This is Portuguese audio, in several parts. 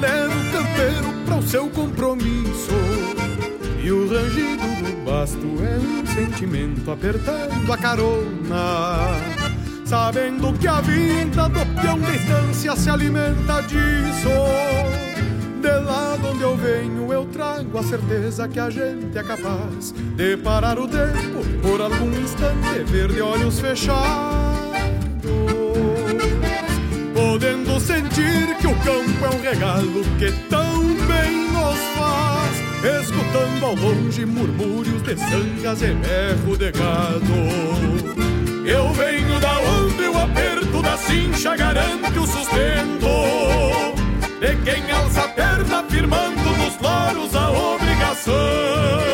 leva o campeiro para o seu compromisso. E o rangido do basto é um sentimento apertando a carona. Sabendo que a vida do peão de estância se alimenta disso. De lá de onde eu venho, eu trago a certeza que a gente é capaz de parar o tempo por algum instante, ver de olhos fechados, podendo sentir que o campo é um regalo que tão bem nos faz, escutando ao longe murmúrios de sangas e berro de gado. Eu venho da onde o aperto da cincha garante o sustento de quem alça a perna firmando nos loros a obrigação.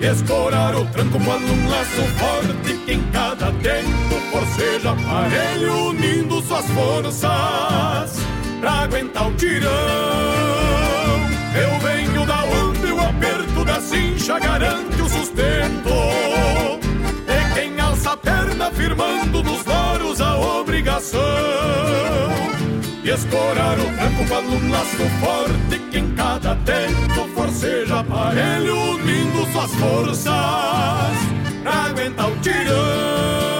Escorar o tranco quando um laço forte que em cada tempo forceja aparelho unindo suas forças pra aguentar o tirão. Eu venho da onde o aperto da cincha garante o sustento. De quem alça a perna firmando nos loros a obrigação e escorar o tranco para um laço forte que em cada tempo forceja aparelho unindo suas forças pra aguentar o tirão.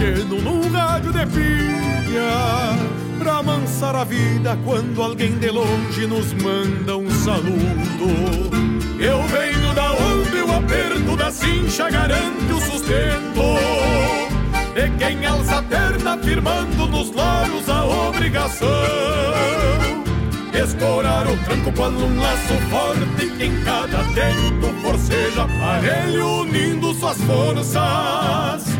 pequeno num rádio de pilha, pra amansar a vida quando alguém de longe nos manda um saludo. Eu venho da onde o aperto da cincha garante o sustento. E quem alça a perna firmando nos loros a obrigação Escorar o tranco quando um laço forte que em cada tempo forceja aparelho unindo suas forças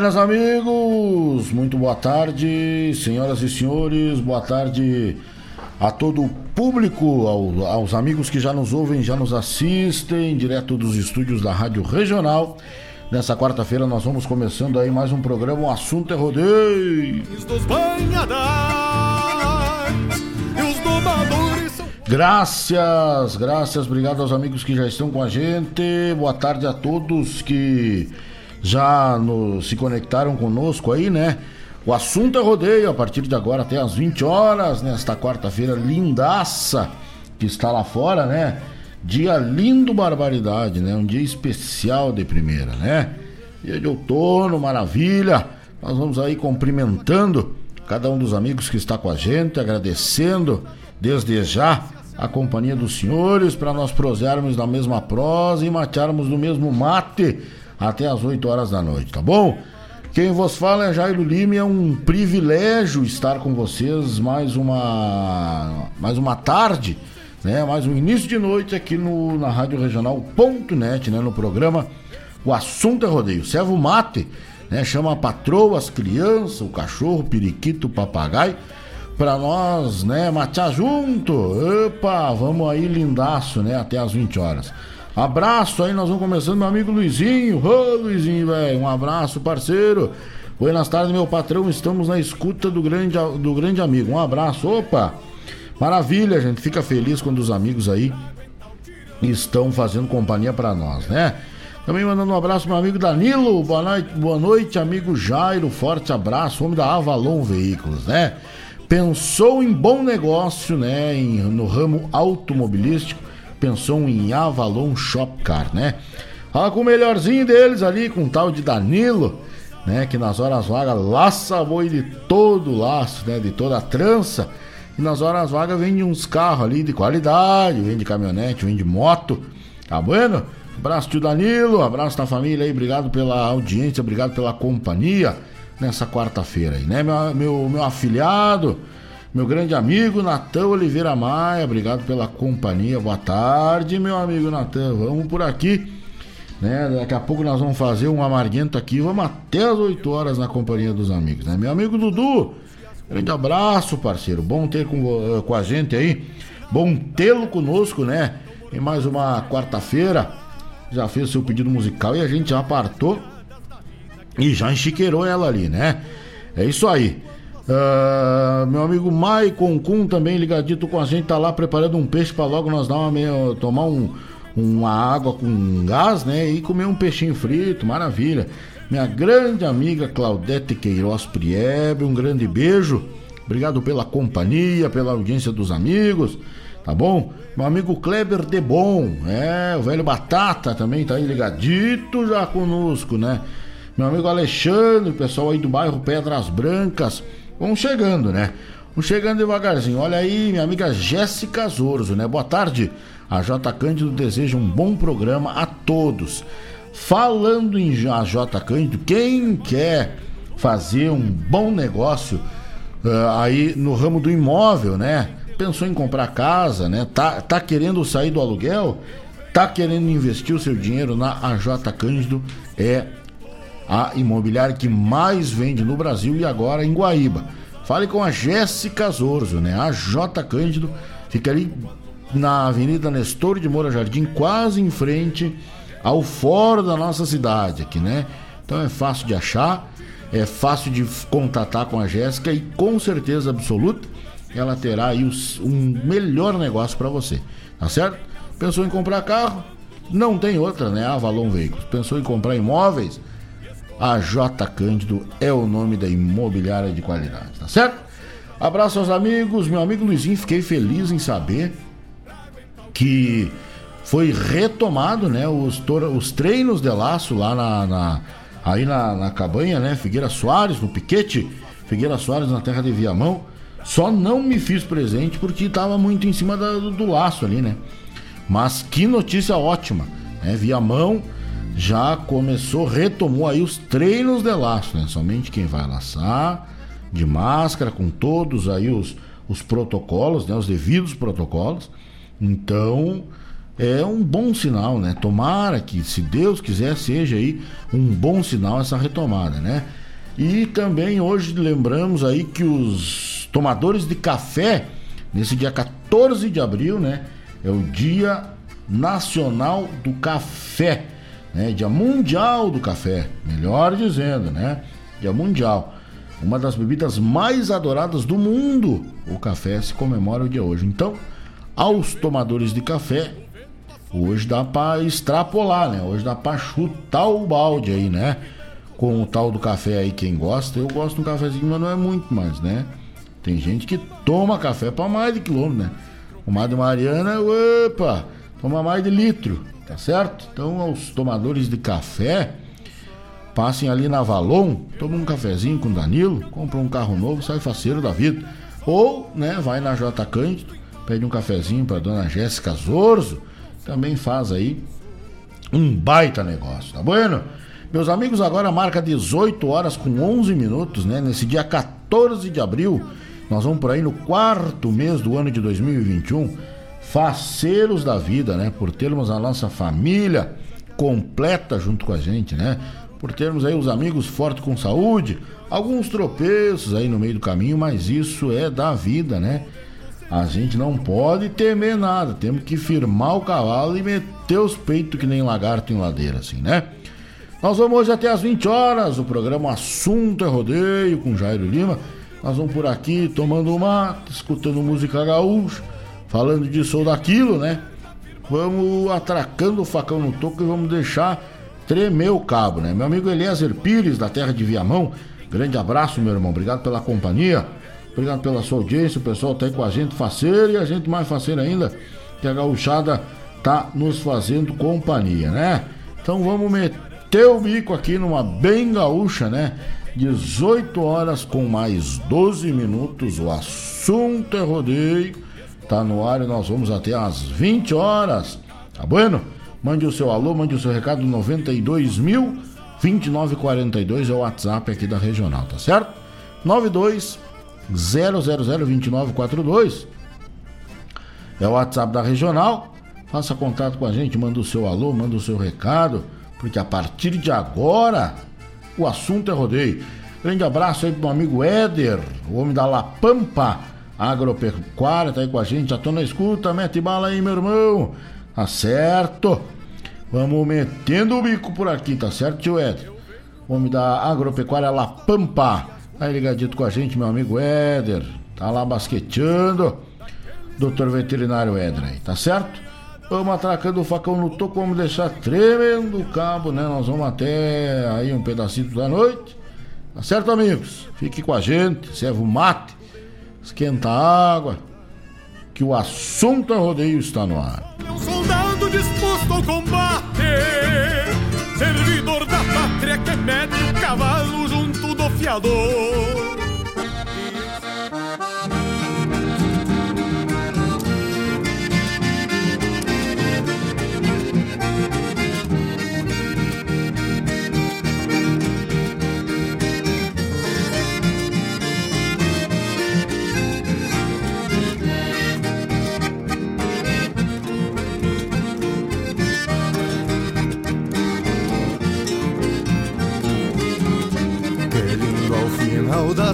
Buenas amigos, muito boa tarde, senhoras e senhores, boa tarde a todo o público, ao, aos amigos que já nos ouvem, já nos assistem, direto dos estúdios da Rádio Regional. Nessa quarta-feira nós vamos começando aí mais um programa, o assunto é rodeio. Graças, graças, obrigado aos amigos que já estão com a gente. Boa tarde a todos que já no, se conectaram conosco aí, né? O assunto é rodeio a partir de agora até às 20 horas, nesta quarta-feira lindaça que está lá fora, né? Dia lindo, barbaridade, né? Um dia especial de primeira, né? Dia de outono, maravilha. Nós vamos aí cumprimentando cada um dos amigos que está com a gente, agradecendo desde já a companhia dos senhores para nós prosearmos na mesma prosa e matearmos no mesmo mate até as 8 horas da noite, tá bom? Quem vos fala é Jairo Lima é um privilégio estar com vocês mais uma mais uma tarde, né? Mais um início de noite aqui no, na Rádio Regional.net, né? No programa O Assunto é Rodeio. Servo mate, né? Chama a patroa, as crianças, o cachorro, o periquito, o papagaio para nós, né, matear junto. Opa, vamos aí lindaço, né, até as 20 horas. Abraço aí, nós vamos começando, meu amigo Luizinho. Ô, Luizinho, velho, um abraço, parceiro. Buenas tardes, meu patrão. Estamos na escuta do grande, do grande amigo. Um abraço. Opa, maravilha, gente. Fica feliz quando os amigos aí estão fazendo companhia para nós, né? Também mandando um abraço meu amigo Danilo. Boa noite, boa noite, amigo Jairo. Forte abraço, homem da Avalon Veículos, né? Pensou em bom negócio, né? Em, no ramo automobilístico pensou em Avalon Shop Car, né? Fala com o melhorzinho deles ali, com o tal de Danilo, né? Que nas horas vagas laça boi de todo o laço, né? De toda a trança. E nas horas vagas vende uns carros ali de qualidade, vende caminhonete, vende moto. Tá bueno? Abraço tio Danilo, abraço da família aí, obrigado pela audiência, obrigado pela companhia nessa quarta-feira aí, né? Meu, meu, meu afilhado, meu grande amigo Natan Oliveira Maia, obrigado pela companhia. Boa tarde, meu amigo Natan. Vamos por aqui. Né? Daqui a pouco nós vamos fazer um amarguento aqui. Vamos até as 8 horas na companhia dos amigos, né? Meu amigo Dudu, grande abraço, parceiro. Bom ter com, eh, com a gente aí. Bom tê-lo conosco, né? Em mais uma quarta-feira. Já fez seu pedido musical e a gente já apartou e já enchiqueirou ela ali, né? É isso aí. Uh, meu amigo Maicon Kun também ligadito com a gente, tá lá preparando um peixe para logo nós dar uma tomar um, uma água com gás, né? E comer um peixinho frito, maravilha. Minha grande amiga Claudete Queiroz Priebe, um grande beijo. Obrigado pela companhia, pela audiência dos amigos, tá bom? Meu amigo Kleber de Bom, é, o velho Batata também tá aí ligadito já conosco, né? Meu amigo Alexandre, pessoal aí do bairro Pedras Brancas. Vamos chegando, né? Vamos chegando devagarzinho. Olha aí, minha amiga Jéssica Zorzo, né? Boa tarde. A J Cândido deseja um bom programa a todos. Falando em J Cândido, quem quer fazer um bom negócio uh, aí no ramo do imóvel, né? Pensou em comprar casa, né? Tá, tá querendo sair do aluguel? Tá querendo investir o seu dinheiro na AJ Cândido? É a imobiliária que mais vende no Brasil e agora em Guaíba. Fale com a Jéssica Zorzo, né? A J Cândido fica ali na Avenida Nestor de Moura Jardim, quase em frente ao fórum da nossa cidade aqui, né? Então é fácil de achar, é fácil de contatar com a Jéssica e com certeza absoluta ela terá aí um melhor negócio para você, tá certo? Pensou em comprar carro? Não tem outra, né? Avalon Veículos. Pensou em comprar imóveis? A J Cândido é o nome da imobiliária de qualidade, tá certo? Abraço aos amigos, meu amigo Luizinho, fiquei feliz em saber que foi retomado, né, os, os treinos de laço lá na, na aí na, na, cabanha, né, Figueira Soares, no piquete, Figueira Soares na terra de Viamão. Só não me fiz presente porque estava muito em cima da, do, do, laço ali, né? Mas que notícia ótima, né? Viamão já começou, retomou aí os treinos de laço, né? Somente quem vai laçar, de máscara, com todos aí os, os protocolos, né? Os devidos protocolos. Então, é um bom sinal, né? Tomara que, se Deus quiser, seja aí um bom sinal essa retomada, né? E também hoje lembramos aí que os tomadores de café, nesse dia 14 de abril, né? É o Dia Nacional do Café, né? Dia Mundial do Café, melhor dizendo, né? Dia Mundial. Uma das bebidas mais adoradas do mundo, o café se comemora o dia hoje. Então, aos tomadores de café, hoje dá para extrapolar, né? Hoje dá para chutar o balde aí, né? Com o tal do café aí, quem gosta, eu gosto de um cafezinho, mas não é muito mais, né? Tem gente que toma café para mais de quilômetro, né? O Madre Mariana, opa, toma mais de litro, tá certo? Então, aos tomadores de café, passem ali na Valon, tomam um cafezinho com Danilo, compram um carro novo, sai faceiro da vida. Ou, né, vai na J Cândido, pede um cafezinho para dona Jéssica Zorzo, também faz aí um baita negócio, tá bueno? Meus amigos, agora marca 18 horas com 11 minutos, né? Nesse dia 14 de abril, nós vamos por aí no quarto mês do ano de 2021, faceiros da vida, né? Por termos a nossa família completa junto com a gente, né? Por termos aí os amigos fortes com saúde, alguns tropeços aí no meio do caminho, mas isso é da vida, né? A gente não pode temer nada, temos que firmar o cavalo e meter os peitos que nem lagarto em ladeira, assim, né? Nós vamos hoje até às 20 horas, o programa Assunto é Rodeio com Jairo Lima. Nós vamos por aqui tomando uma, escutando música gaúcha, falando disso ou daquilo, né? Vamos atracando o facão no toco e vamos deixar tremer o cabo, né? Meu amigo Eliezer Pires, da terra de Viamão, grande abraço, meu irmão. Obrigado pela companhia, obrigado pela sua audiência. O pessoal tá aí com a gente faceiro e a gente mais faceiro ainda, que a gauchada tá nos fazendo companhia, né? Então vamos meter o bico aqui numa bem gaúcha, né? 18 horas com mais 12 minutos. O assunto é rodeio. Tá no ar e nós vamos até às 20 horas. Tá bueno? Mande o seu alô, mande o seu recado 92 mil 2942 é o WhatsApp aqui da regional, tá certo? 92 0002942 é o WhatsApp da regional. Faça contato com a gente, manda o seu alô, manda o seu recado, porque a partir de agora o assunto é rodeio. Grande abraço aí pro meu amigo Éder, o homem da La Pampa Agropecuária, tá aí com a gente. Já tô na escuta, mete bala aí, meu irmão. Tá certo? Vamos metendo o bico por aqui, tá certo, tio Éder? Homem da Agropecuária La Pampa. Tá aí ligadito com a gente, meu amigo Éder. Tá lá basqueteando. Doutor veterinário Éder aí, tá certo? Vamos atracando o facão no toco, vamos deixar tremendo o cabo, né? Nós vamos até aí um pedacito da noite. Tá certo, amigos? Fique com a gente, serve o mate, esquenta a água, que o assunto é rodeio está no ar. Um soldado disposto ao combate, servidor da pátria que mete o cavalo junto do fiador.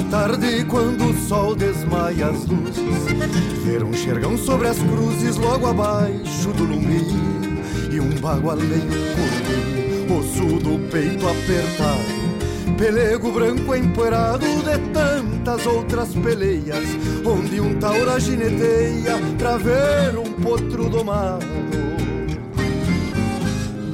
Tarde, quando o sol desmaia as luzes, ver um xergão sobre as cruzes logo abaixo do lumbi e um bagualeiro correr, osso do peito apertado, pelego branco empoeirado de tantas outras peleias, onde um taura gineteia pra ver um potro domado.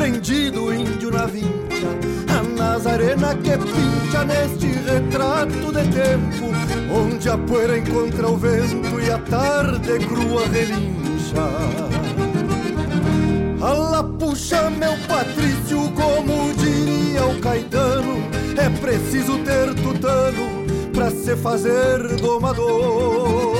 prendido índio na vincha A Nazarena que pincha neste retrato de tempo Onde a poeira encontra o vento e a tarde crua relincha Ala puxa meu Patrício, como diria o Caetano, é preciso ter tutano pra se fazer domador.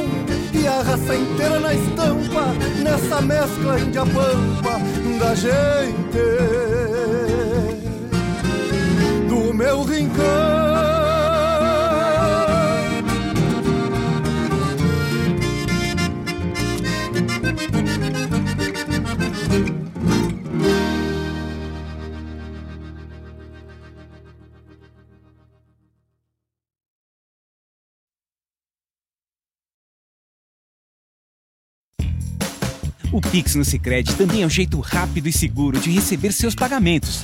raça inteira na estampa, nessa mescla índia-pampa da gente do meu rincão. O Pix no Sicredi também é um jeito rápido e seguro de receber seus pagamentos.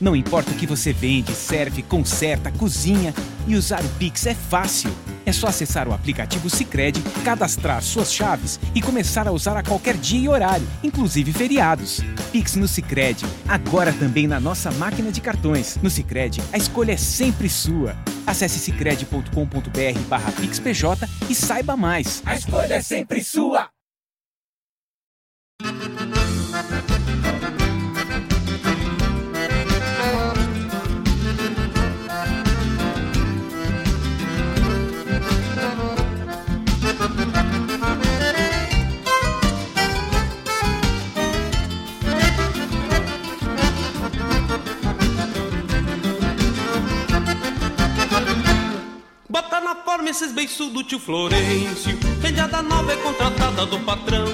Não importa o que você vende, serve, conserta, cozinha e usar o Pix é fácil. É só acessar o aplicativo Sicredi, cadastrar suas chaves e começar a usar a qualquer dia e horário, inclusive feriados. Pix no Sicredi, agora também na nossa máquina de cartões. No Sicredi, a escolha é sempre sua. Acesse sicredi.com.br/pixpj e saiba mais. A escolha é sempre sua. Tio Florencio Penteada nova é contratada do patrão.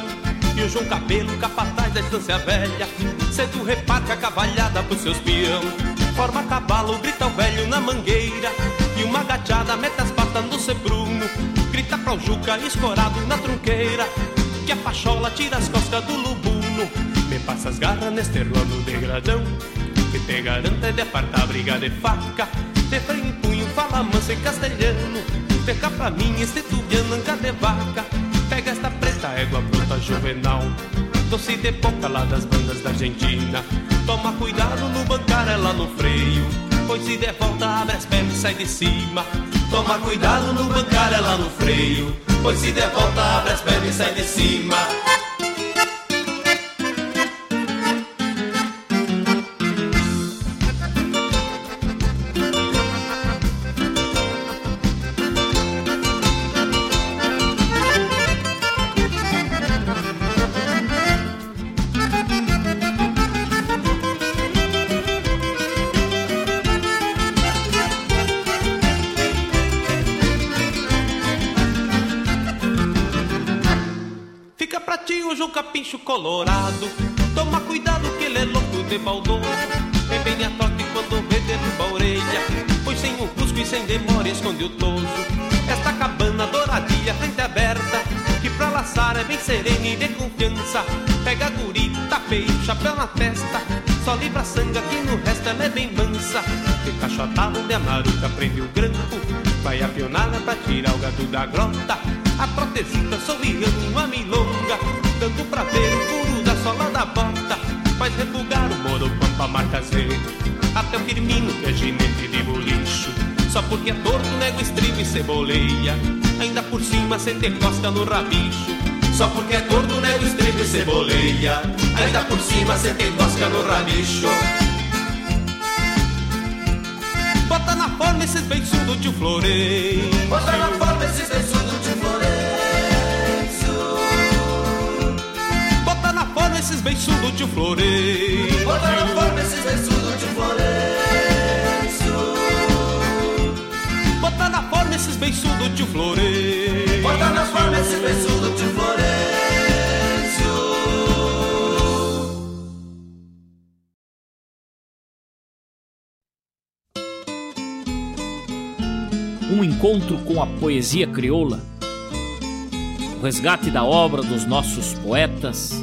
E o João Cabelo, capataz da estância velha Cedo reparca a cavalhada pros seus peão. Forma cavalo, grita o velho na mangueira E uma gateada mete as patas no sebruno Grita pro Juca, escorado na trunqueira Que a pachola tira as costas do lubuno. Me passa as garras neste rolo de gradão Que te garanta de apartar briga de faca. Te freio em punho, fala manso em castelhano Peca pra mim este tubiano anga de vaca. Pega esta preta égua bruta juvenal. Doce de boca lá das bandas da Argentina. Toma cuidado no bancar ela no freio. Pois se der volta abre as pernas e sai de cima. Toma cuidado no bancar ela no freio. Pois se der volta abre as pernas e sai de cima colorado. Toma cuidado que ele é louco de baldoso. Vem bem a trote quando vê derruba a orelha. Pois sem o cusco e sem demora esconde o toso. Esta cabana douradinha, frente aberta. Que pra laçar é bem serena e de confiança. Pega a gurita, chapéu na testa. Só livra sangue que no resto ela é bem mansa. De cachotada onde a prende o grampo. Vai a pionada pra tirar o gado da grota. A protesita sorriando uma milonga. Dando pra ver o furo da sola da bota. Faz refugar o moro pampa marca Z. Até o Firmino que é ginete de bolicho. Só porque é torto, nego estribo e ceboleia. Ainda por cima cê te costa no rabicho. Só porque é gordo, nego estribo e ceboleia. Ainda por cima cê tem tosca no rabicho. Bota na forma esses beiçudos de Florencio. Bota na forma beiçudos de Florencio. Bota na forma esses beiçudos de Florencio. Bota na forma esses beiçudos de Florencio. Bota na forma esses beiçudos de Florencio. um encontro com a poesia crioula, o resgate da obra dos nossos poetas,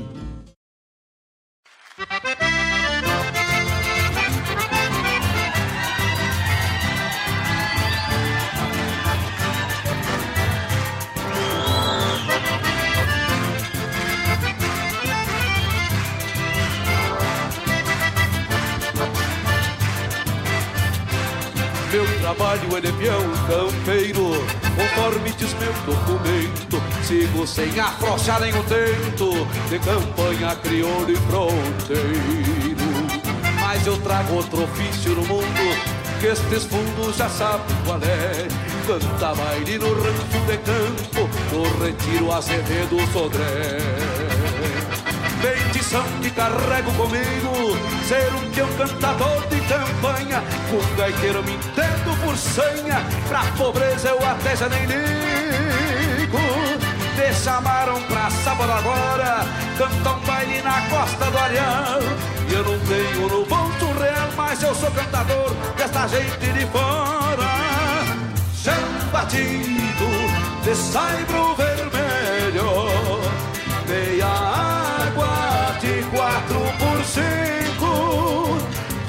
Trabalho ele é peão campeiro. Conforme diz meu documento Sigo sem afrouxar nenhum tento. De campanha crioulo e fronteiro. Mas eu trago outro ofício no mundo que estes fundos já sabem qual é. Canta baile no rancho de campo No retiro Azevedo Sodré Bendição que carrego comigo. Ser um peão cantador de campanha. Com gaiteiro me entendo por senha. Pra pobreza eu até já nem ligo. Me chamaram pra sábado agora. Cantar um baile na costa do Areal E eu não tenho no ponto real Mas eu sou cantador desta gente de fora. Chão batido de saibro vermelho. Meia quatro por cinco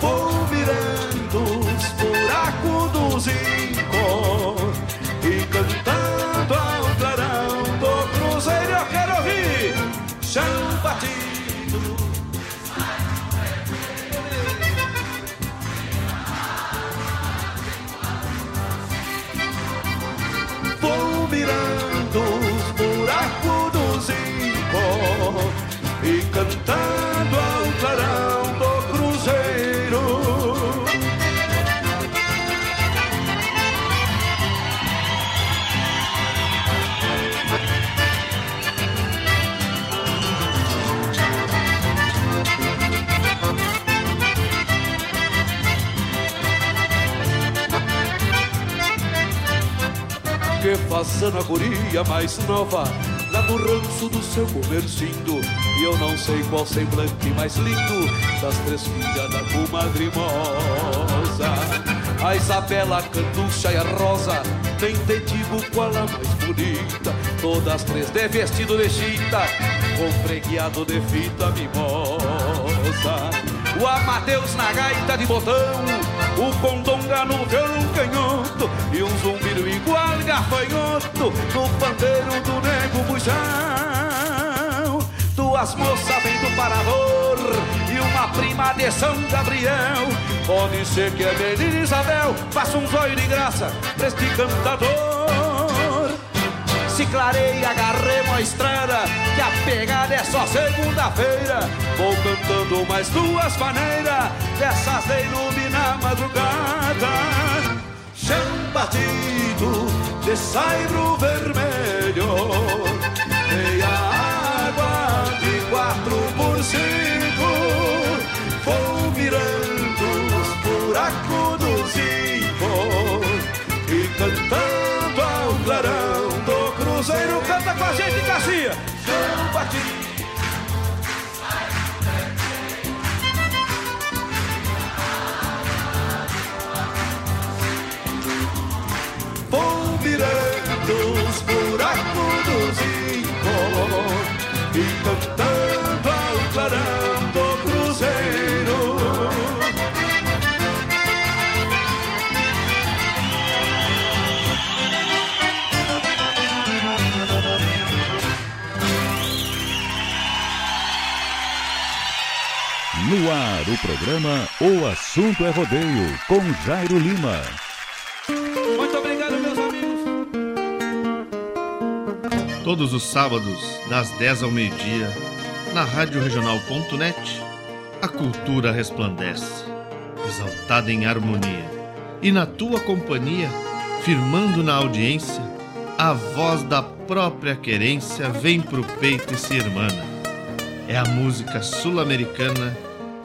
Vou virando os buracos do zinco E cantando cantando ao clarão do cruzeiro. Que façando a guria mais nova Lá no ranço do seu comercindo E eu não sei qual semblante mais lindo Das três filhas da comadre moça A Isabela, a Canducha e a Rosa Nem te digo qual a mais bonita. Todas três de vestido de chita Com fregueado de fita mimosa. O Amadeus na gaita de botão O Condonga no violão canhoto E um zumbido igual gafanhoto No pandeiro do nego bujão Duas moças vêm do parador E uma prima de São Gabriel. Pode ser que a menina Isabel faça um zóio de graça pra este cantador. Se clareia, agarremos a estrada, que a pegada é só segunda-feira. Vou cantando mais duas maneiras, dessas de iluminar madrugada. Chão batido de saibro vermelho, quatro por cinco, vou No ar, o programa O Assunto é Rodeio, com Jairo Lima. Muito obrigado, meus amigos. Todos os sábados, das 10 ao meio-dia, na Rádio Regional.net, a cultura resplandece, exaltada em harmonia. E na tua companhia, firmando na audiência, a voz da própria querência vem pro peito e se irmana. É a música sul-americana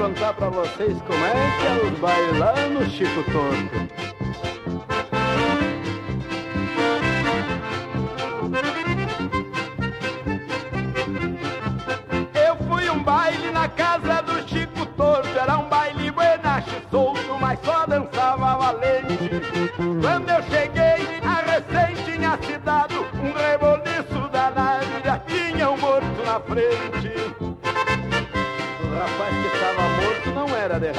Contar pra vocês como é que é os no Chico Torto. Eu fui um baile na casa do Chico Torto, era um baile buenache solto, mas só dançava valente. Quando eu cheguei, a recém tinha se dado um reboliço danado, já tinha um morto na frente.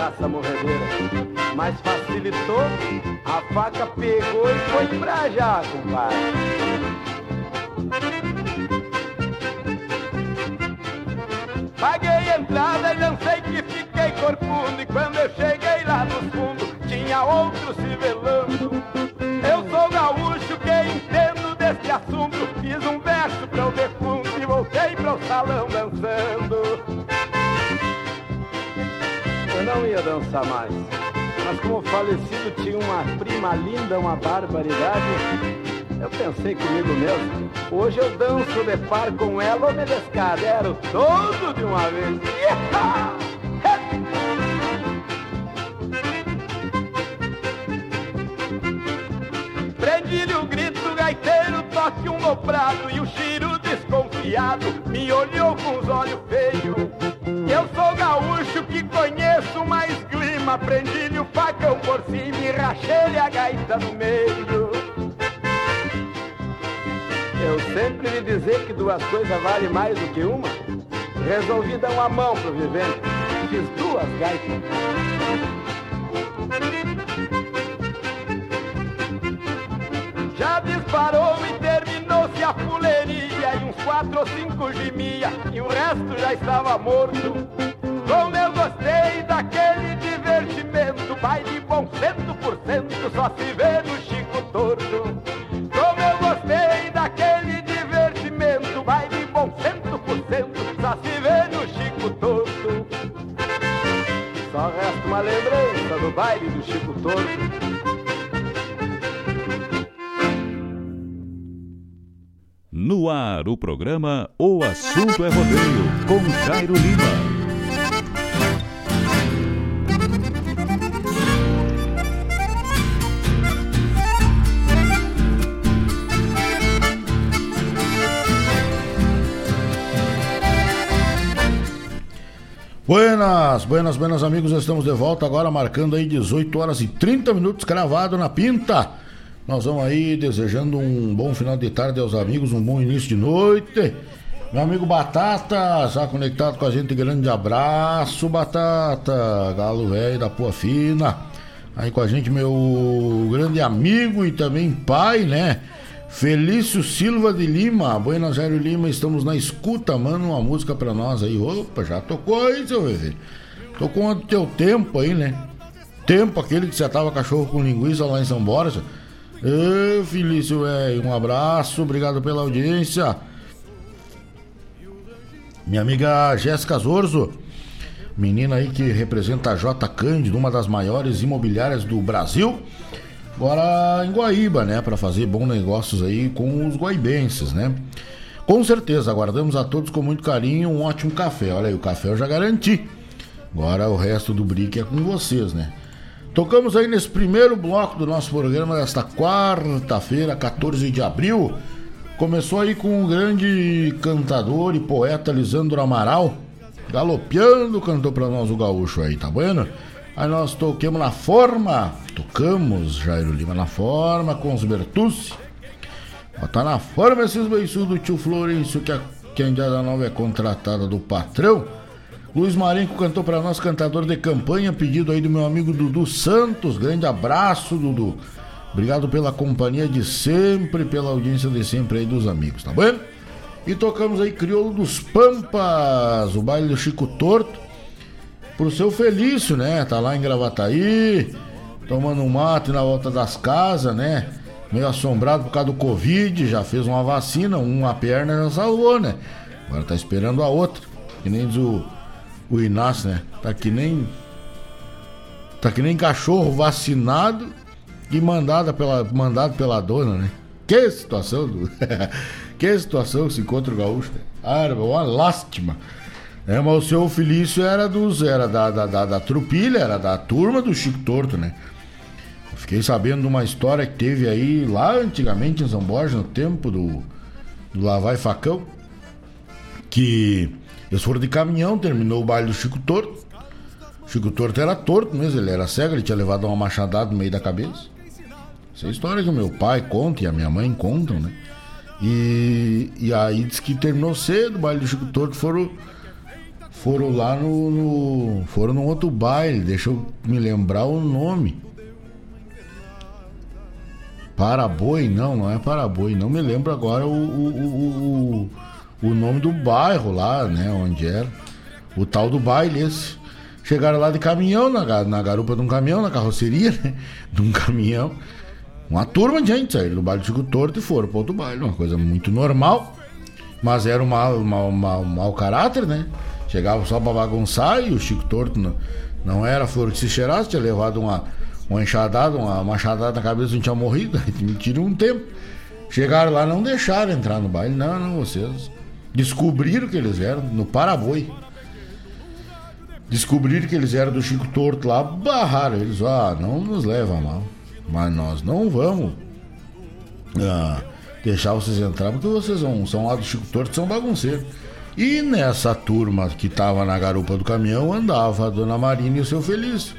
Raça morredeira, mas facilitou, a faca pegou e foi pra já, compadre. Paguei a entrada e dancei que fiquei corcunda. E quando eu cheguei lá no fundo Tinha outro se velando Eu sou gaúcho que entendo desse assunto. Fiz um verso pra o defunto E voltei pro salão dançando Eu não ia dançar mais Mas como o falecido tinha uma prima linda Uma barbaridade eu pensei comigo mesmo, hoje eu danço de par com ela ou me descadero todo de uma vez. Prendi-lhe o grito, gaiteiro, toque um dobrado e o Chiro desconfiado me olhou com os olhos feios. Eu sou gaúcho que conheço mais clima, prendi-lhe o facão por cima e rachei-lhe a gaita no meio. Eu sempre lhe dizer que duas coisas valem mais do que uma. Resolvi dar uma mão pro vivente. Fiz duas gaitas. Já disparou e terminou-se a E uns quatro ou cinco gemia E o resto já estava morto. Como eu gostei daquele divertimento Baile bom cento por cento Só se vê no Chico Torto. Como eu gostei daquele divertimento Baile bom cento por cento Só se vê no Chico Torto. Só resta uma lembrança do baile do Chico Torto No ar, o programa O Assunto é Rodeio, com Jairo Lima. Buenas, buenas, buenas amigos, estamos de volta agora marcando aí 18 horas e 30 minutos cravado na pinta. Nós vamos aí desejando um bom final de tarde aos amigos, um bom início de noite. Meu amigo Batata, já conectado com a gente, grande abraço, Batata, galo velho da Pua Fina. Aí com a gente, meu grande amigo e também pai, né? Felício Silva de Lima, Buenos Aires Lima, estamos na escuta, manda uma música pra nós aí. Opa, já tocou aí, seu Vevê. Tocou o teu tempo aí, né? Tempo aquele que você tava cachorro com linguiça lá em São Borja. Ê, Felício, velho, um abraço, obrigado pela audiência. Minha amiga Jéssica Zorzo, menina aí que representa a J Cândido, uma das maiores imobiliárias do Brasil. Agora em Guaíba, né, para fazer bons negócios aí com os guaibenses, né? Com certeza, aguardamos a todos com muito carinho um ótimo café. Olha aí, o café eu já garanti. Agora o resto do brick é com vocês, né? Tocamos aí nesse primeiro bloco do nosso programa desta quarta-feira, 14 de abril. Começou aí com o grande cantador e poeta Lisandro Amaral, galopeando, cantou pra nós o gaúcho aí, tá bueno? Aí nós toquemos na forma, tocamos Jairo Lima na forma com os Bertucci. Tá na forma esses beiços do tio Florencio, que a, que a Indiada Nova é contratada do patrão. Luiz Marenco cantou para nós, cantador de campanha, pedido aí do meu amigo Dudu Santos. Grande abraço, Dudu. Obrigado pela companhia de sempre, pela audiência de sempre aí dos amigos, tá bom? E tocamos aí Crioulo dos Pampas, o baile do Chico Torto pro seu Felício, né? Tá lá em Gravataí, tomando um mate na volta das casas, né? Meio assombrado por causa do Covid, já fez uma vacina, uma perna já salvou, né? Agora tá esperando a outra. Que nem diz o, o Inácio, né? Tá que nem. Tá que nem cachorro vacinado e mandado pela, mandado pela dona, né? Que situação, do... que situação se encontra o gaúcho, né? Ah, uma lástima. É, mas o seu Felício era dos. Era da, da, da, da trupilha, era da turma do Chico Torto, né? Fiquei sabendo de uma história que teve aí lá antigamente em São no tempo do, do Lavai Facão, que eles foram de caminhão, terminou o baile do Chico Torto. Chico Torto era torto mesmo, ele era cego, ele tinha levado uma machadada no meio da cabeça. Essa é a história que o meu pai conta e a minha mãe contam, né? E, e aí diz que terminou cedo o baile do Chico Torto, foram foram lá no, no, foram num outro baile, deixa eu me lembrar o nome. Paraboi, não, não é Paraboi, não me lembro agora o, o, o, o, nome do bairro lá, né, onde era. O tal do baile esse. Chegaram lá de caminhão, na, na garupa de um caminhão, na carroceria, né, de um caminhão. Uma turma de gente saíram do baile de Chico Torto e foram para outro baile, uma coisa muito normal. Mas era um mau, mau, mau, caráter, né? Chegava só pra bagunçar e o Chico Torto não, não era flor que se cheirasse, tinha levado uma, uma enxadada, uma machadada na cabeça, não tinha morrido, aí tirou um tempo. Chegaram lá, não deixaram entrar no baile, não, não, vocês descobriram que eles eram no Paraboi. Descobriram que eles eram do Chico Torto lá, barraram eles, ah, não nos leva mal, mas nós não vamos ah, deixar vocês entrar, porque vocês são, são lá do Chico Torto, são bagunceiros. E nessa turma que estava na garupa do caminhão andava a dona Marina e o seu Felício.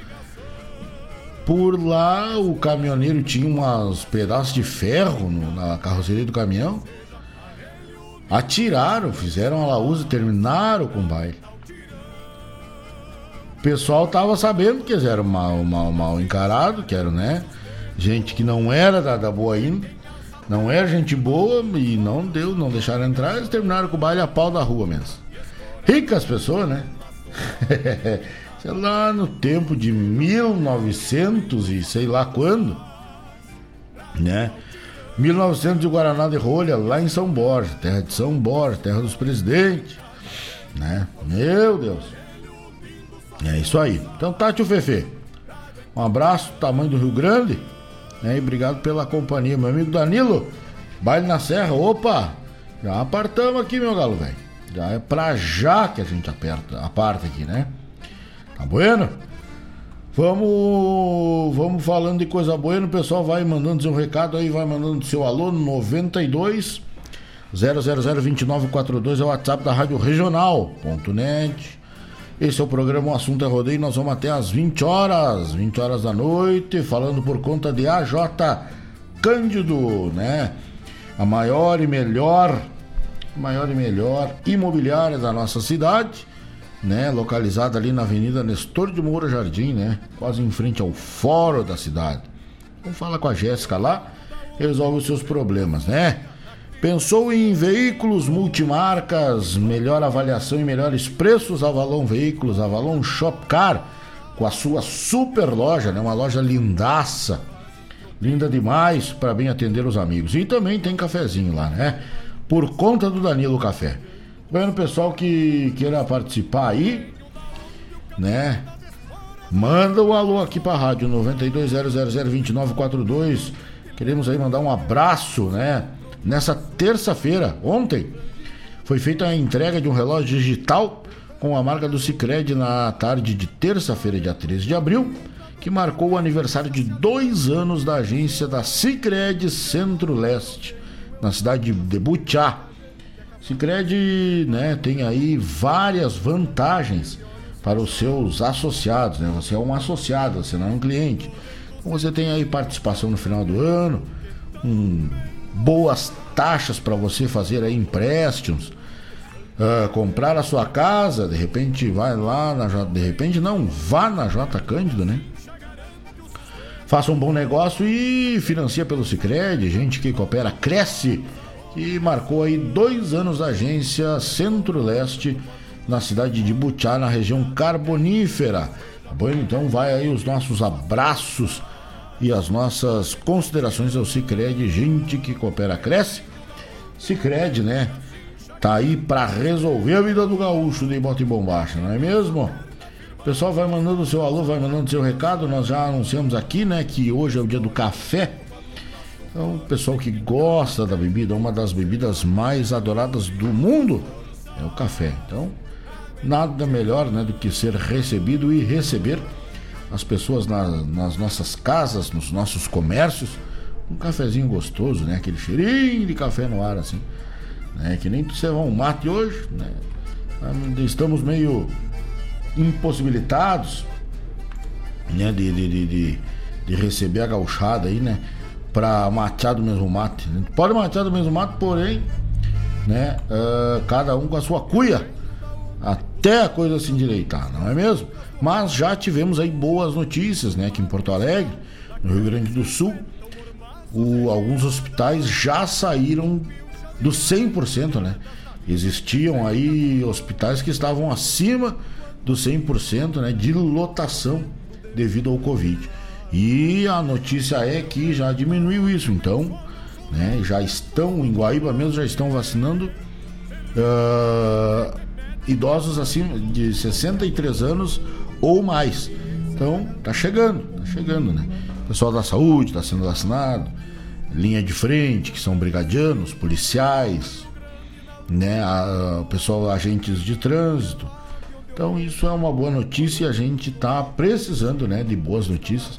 Por lá o caminhoneiro tinha uns pedaços de ferro no, na carroceria do caminhão. Atiraram, fizeram a laúza, terminaram com o baile. O pessoal tava sabendo que eles eram mal, mal, mal encarados, que eram, né? Gente que não era da, da boa ainda. Não era gente boa e não deu, não deixaram entrar, eles terminaram com o baile a pau da rua mesmo. Ricas pessoas, né? sei lá, no tempo de 1900 e sei lá quando, né? 1900 de Guaraná de Rolha, lá em São Borja, terra de São Borja, terra dos presidentes, né? Meu Deus. É isso aí. Então, Tati o Fefe. Um abraço, tamanho do Rio Grande. Né? E obrigado pela companhia, meu amigo Danilo. Baile na Serra, opa! Já apartamos aqui, meu galo, velho. Já é pra já que a gente aperta, aparta aqui, né? Tá bueno? Vamos, vamos falando de coisa boa, o pessoal vai mandando seu recado aí, vai mandando seu alô no 92 0002942 é o WhatsApp da Rádio Regional.net. Esse é o programa O Assunto é Rodeio. Nós vamos até às 20 horas, 20 horas da noite, falando por conta de AJ Cândido, né? A maior e melhor, maior e melhor imobiliária da nossa cidade, né? Localizada ali na Avenida Nestor de Moura Jardim, né? Quase em frente ao fórum da cidade. Então fala com a Jéssica lá, resolve os seus problemas, né? Pensou em veículos multimarcas, melhor avaliação e melhores preços? Avalon Veículos, Avalon Shopcar, com a sua super loja, né? Uma loja lindaça, linda demais para bem atender os amigos. E também tem cafezinho lá, né? Por conta do Danilo Café. Bueno, pessoal que queira participar aí, né? Manda o alô aqui para a rádio 92002942. Queremos aí mandar um abraço, né? Nessa terça-feira, ontem, foi feita a entrega de um relógio digital com a marca do Cicred na tarde de terça-feira, dia 13 de abril, que marcou o aniversário de dois anos da agência da Cicred Centro-Leste, na cidade de Butiá. Cicred né, tem aí várias vantagens para os seus associados. Né? Você é um associado, você não é um cliente. Então você tem aí participação no final do ano, um boas taxas para você fazer aí empréstimos, uh, comprar a sua casa, de repente vai lá na J, de repente não, vá na J Cândido, né? Faça um bom negócio e financia pelo Sicredi, gente que coopera cresce e marcou aí dois anos da agência Centro-Leste na cidade de Butiá, na região carbonífera. Bom, então vai aí os nossos abraços e as nossas considerações ao Cicred, gente que coopera cresce. Cicred, né? Tá aí para resolver a vida do gaúcho de bota e bombacha, não é mesmo? O pessoal vai mandando o seu alô, vai mandando o seu recado. Nós já anunciamos aqui, né, que hoje é o dia do café. Então, o pessoal que gosta da bebida, uma das bebidas mais adoradas do mundo é o café. Então, nada melhor, né, do que ser recebido e receber as pessoas na, nas nossas casas, nos nossos comércios, um cafezinho gostoso, né? Aquele cheirinho de café no ar, assim. Né? Que nem você um mate hoje, né? Estamos meio impossibilitados, né? De, de, de, de, de receber a gauchada aí, né? Pra matear do mesmo mate. Pode matear do mesmo mate, porém, né? Uh, cada um com a sua cuia. Até a coisa se endireitar, não é mesmo? Mas já tivemos aí boas notícias, né? Aqui em Porto Alegre, no Rio Grande do Sul, o, alguns hospitais já saíram do 100%, né? Existiam aí hospitais que estavam acima do 100% né, de lotação devido ao Covid. E a notícia é que já diminuiu isso, então, né, já estão, em Guaíba mesmo, já estão vacinando uh, idosos acima de 63 anos ou mais. Então, tá chegando, tá chegando, né? Pessoal da saúde está sendo vacinado, linha de frente, que são brigadianos, policiais, né? A, pessoal, agentes de trânsito. Então, isso é uma boa notícia e a gente tá precisando, né, de boas notícias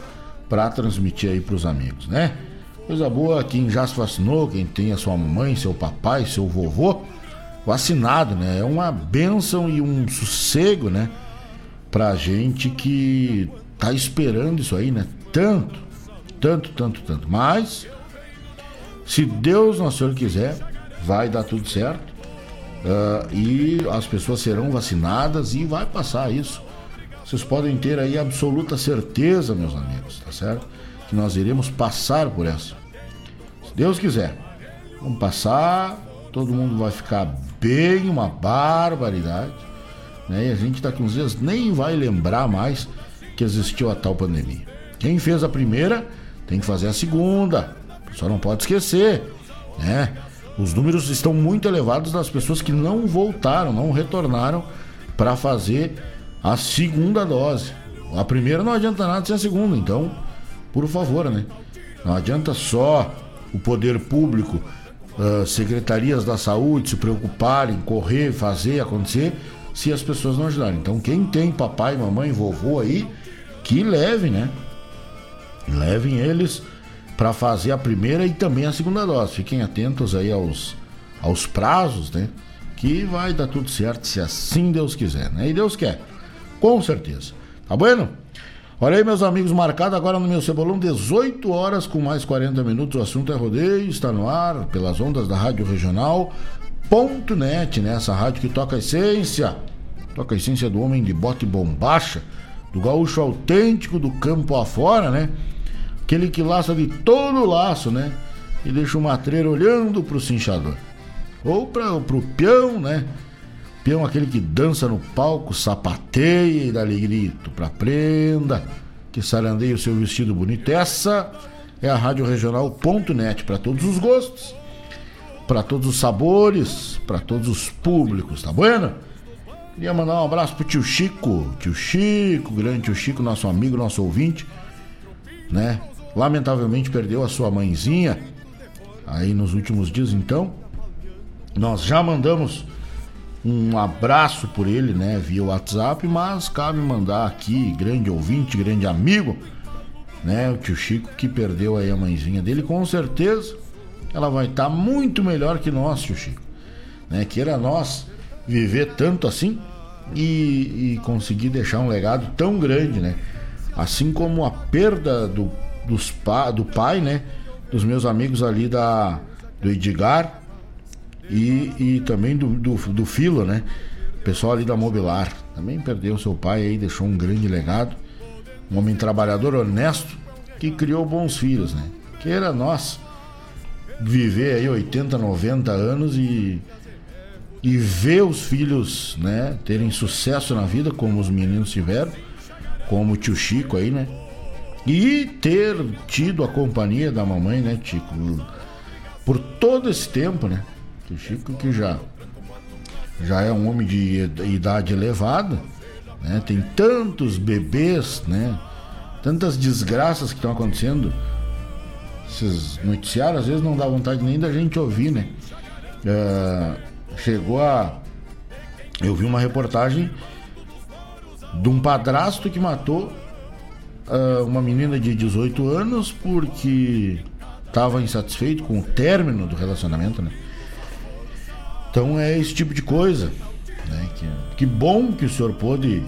para transmitir aí para os amigos, né? Coisa boa, quem já se vacinou, quem tem a sua mamãe, seu papai, seu vovô vacinado, né? É uma benção e um sossego, né? pra gente que tá esperando isso aí, né? Tanto, tanto, tanto, tanto. Mas, se Deus, nosso Senhor, quiser, vai dar tudo certo. Uh, e as pessoas serão vacinadas e vai passar isso. Vocês podem ter aí absoluta certeza, meus amigos, tá certo? Que nós iremos passar por essa. Se Deus quiser, vamos passar, todo mundo vai ficar bem, uma barbaridade né? E a gente daqui uns dias nem vai lembrar mais que existiu a tal pandemia. Quem fez a primeira tem que fazer a segunda. Só não pode esquecer, né? Os números estão muito elevados das pessoas que não voltaram, não retornaram para fazer a segunda dose. A primeira não adianta nada sem a segunda, então, por favor, né? Não adianta só o poder público, uh, secretarias da saúde se preocuparem, correr, fazer acontecer, se as pessoas não ajudarem. Então, quem tem papai, mamãe, vovô aí, que leve, né? Levem eles para fazer a primeira e também a segunda dose. Fiquem atentos aí aos, aos prazos, né? Que vai dar tudo certo se assim Deus quiser, né? E Deus quer. Com certeza. Tá bueno? Olha aí, meus amigos, marcado agora no meu cebolão, 18 horas com mais 40 minutos. O assunto é rodeio, está no ar pelas ondas da Rádio Regional. Ponto net, né? Essa rádio que toca a essência, toca a essência do homem de bote bombacha, do gaúcho autêntico do campo afora, né? Aquele que laça de todo o laço, né? E deixa o matreiro olhando pro cinchador. Ou para pro peão, né? Peão aquele que dança no palco, sapateia e dá-lhe grito pra prenda, que sarandeia o seu vestido bonito. Essa é a Rádio Regional.net para todos os gostos, para todos os sabores, para todos os públicos, tá bueno? Queria mandar um abraço pro tio Chico, tio Chico, grande tio Chico, nosso amigo, nosso ouvinte, né? Lamentavelmente perdeu a sua mãezinha aí nos últimos dias, então. Nós já mandamos um abraço por ele, né, via WhatsApp, mas cabe mandar aqui, grande ouvinte, grande amigo, né, o tio Chico que perdeu aí a mãezinha dele, com certeza ela vai estar tá muito melhor que nós, tio Chico, né, queira nós viver tanto assim e, e, conseguir deixar um legado tão grande, né, assim como a perda do, dos pa, do pai, né, dos meus amigos ali da do Edgar, e, e também do, do, do né? O pessoal ali da Mobilar também perdeu seu pai aí, deixou um grande legado. Um homem trabalhador, honesto, que criou bons filhos, né? Que era nós viver aí 80, 90 anos e, e ver os filhos, né, terem sucesso na vida, como os meninos tiveram, como o tio Chico aí, né? E ter tido a companhia da mamãe, né, Chico? Por todo esse tempo, né? O Chico que já já é um homem de idade elevada, né? Tem tantos bebês, né? Tantas desgraças que estão acontecendo. Esses noticiários às vezes não dá vontade nem da gente ouvir, né? Uh, chegou a. Eu vi uma reportagem de um padrasto que matou uh, uma menina de 18 anos porque estava insatisfeito com o término do relacionamento, né? Então é esse tipo de coisa. Né? Que, que bom que o senhor pôde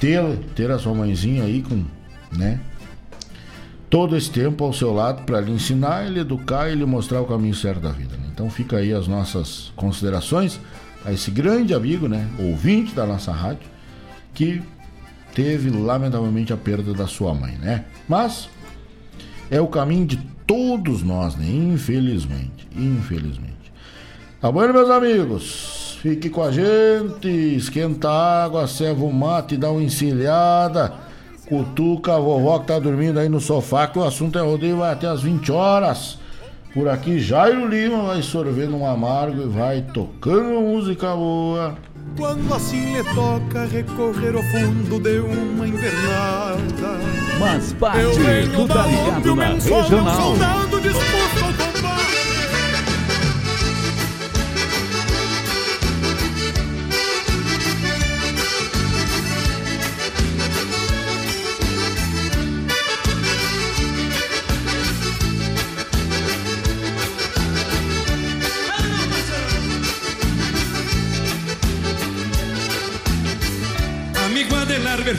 ter, ter a sua mãezinha aí com, né? Todo esse tempo ao seu lado para lhe ensinar, lhe educar e lhe mostrar o caminho certo da vida. Né? Então fica aí as nossas considerações a esse grande amigo, né? Ouvinte da nossa rádio, que teve lamentavelmente a perda da sua mãe, né? Mas é o caminho de todos nós, né? Infelizmente, infelizmente. Tá bom, meus amigos? Fique com a gente, esquenta a água, serva o mate, dá uma encilhada, cutuca a vovó que tá dormindo aí no sofá, que o assunto é rodeio, vai até as 20 horas. Por aqui, Jairo Lima vai sorvendo um amargo e vai tocando música boa. Quando assim lhe toca recorrer ao fundo de uma invernada. Mas parte do Tá Ligado na Regional. soldado disposto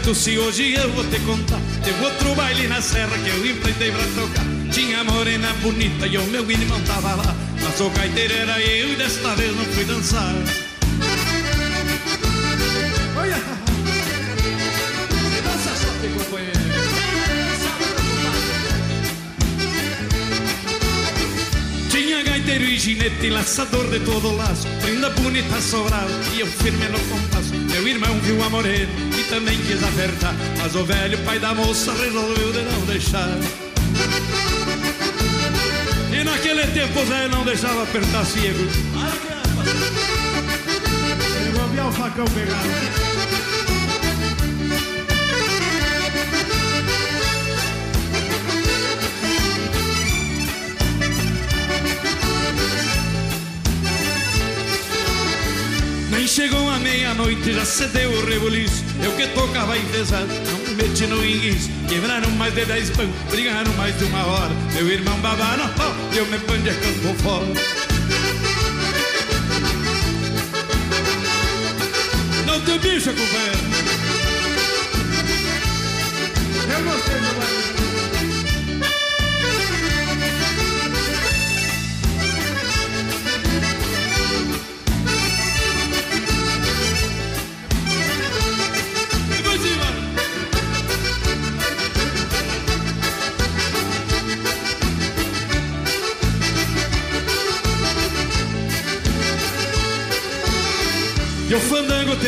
Alberto, se hoje eu vou te contar. Teve outro baile na serra que eu empreitei pra tocar. Tinha morena bonita e o meu irmão tava lá. Mas o gaiteiro era eu e desta vez não fui dançar! Dança companheiro. Tinha gaiteiro e ginete, laçador de todo laço Prenda bonita sobral e eu firme no compasso. Meu irmão viu a morena também quis apertar Mas o velho pai da moça resolveu de não deixar. E naquele tempo o velho não deixava apertar ciego. Devolvi o facão pegado chegou a meia-noite já cedeu o rebuliço. Eu que tocava em pesado, não me meti no inguiço. Quebraram mais de dez pães, brigaram mais de uma hora. Meu irmão babaram pau e eu me pandecando fora. Não tem bicho, companheiro. Eu gostei do barulho.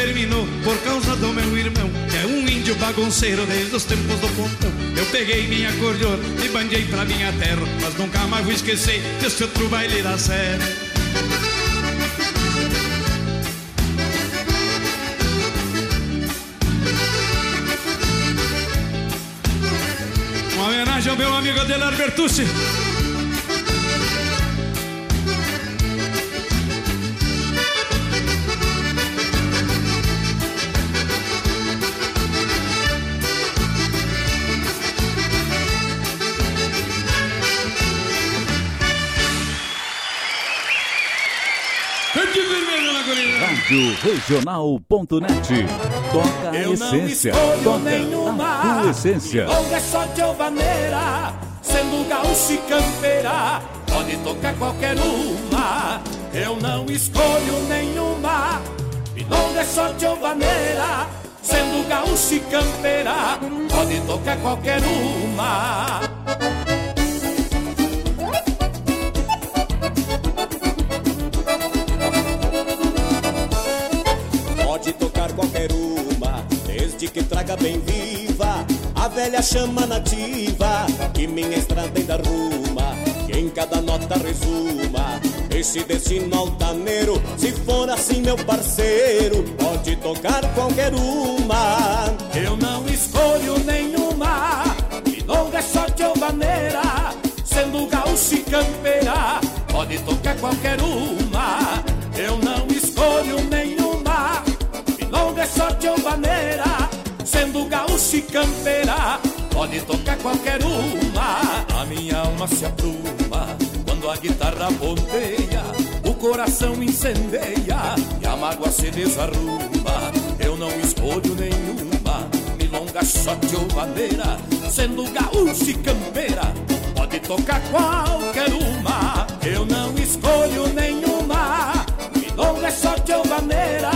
Terminou por causa do meu irmão, que é um índio bagunceiro desde os tempos do pontão. Eu peguei minha cordiona e bandei pra minha terra, mas nunca mais vou esquecer desse outro baile da serra. Uma homenagem ao meu amigo Adelar Bertucci. Rádio Regional.net. Toca a Eu não essência. escolho Toca nenhuma. a tua essência. Longa é só de vaneira, sendo gaúcho e campeira, pode tocar qualquer uma. Eu não escolho nenhuma. Milonga é só de vaneira, sendo gaúcho e campeira, pode tocar qualquer uma. Velha chama nativa que minha estrada ainda ruma. Que em cada nota resuma esse destino altaneiro. Se for assim, meu parceiro, pode tocar qualquer uma. Eu não escolho nenhuma. Milonga é só de vaneira, sendo gaúcho e campeira, pode tocar qualquer uma. Eu não escolho nenhuma. Milonga é só de vaneira, sendo gaúcho e campeira, pode tocar qualquer uma. A minha alma se apruma quando a guitarra ponteia, o coração incendeia e a mágoa se desarruma. Eu não escolho nenhuma, milonga só de vaneira, sendo gaúcho e campeira, pode tocar qualquer uma. Eu não escolho nenhuma, milonga só de vaneira,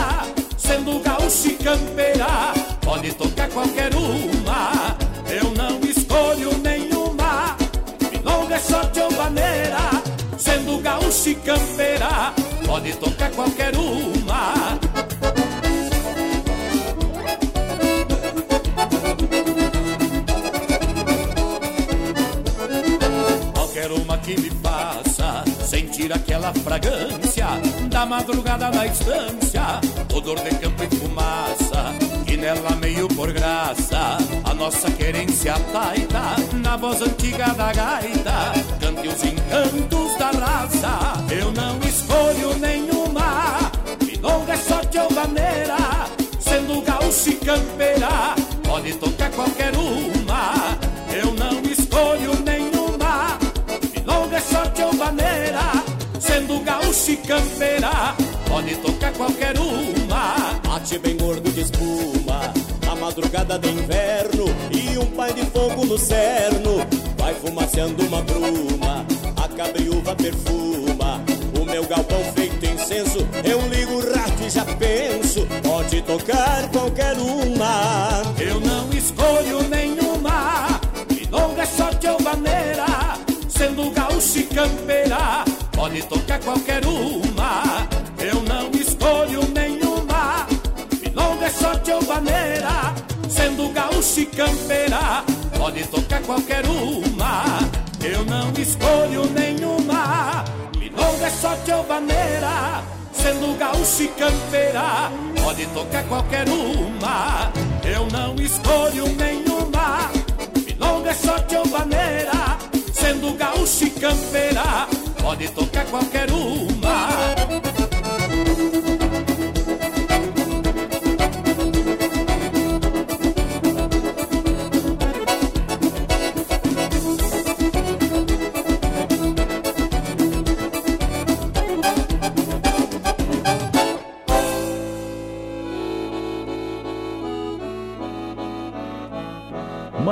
sendo gaúcho e campeira, pode tocar qualquer uma. Eu não escolho nenhuma, milonga só de vaneira, sendo gaúcho e campeira, pode tocar qualquer uma. Qualquer uma que me faça sentir aquela fragrância da madrugada na estância, odor de campo e fumaça, que nela meio por graça a nossa querência taita, na voz antiga da gaita, cante os encantos da raça. Eu não escolho nenhuma, milonga é só de vaneira, sendo gaúcho e campeira, pode tocar qualquer uma. Eu não escolho nenhuma, milonga é só de vaneira, sendo gaúcho e campeira, pode tocar qualquer uma. Bate bem gordo de espuma. Na madrugada de inverno E um pai de fogo no cerno. Vai fumaceando uma bruma A cabriúva perfuma. O meu galpão feito incenso Eu ligo o rato e já penso Pode tocar qualquer uma. Eu não escolho nenhuma, milonga é só de vaneira, sendo gaúcho e campeira, pode tocar qualquer uma. Milonga é só de vaneira, sendo gaúcho e campeira, pode tocar qualquer uma. Eu não escolho nenhuma, milonga é só de vaneira, sendo gaúcho e campeira, pode tocar qualquer uma. Eu não escolho nenhuma, milonga é só de vaneira, sendo gaúcho e campeira, pode tocar qualquer uma.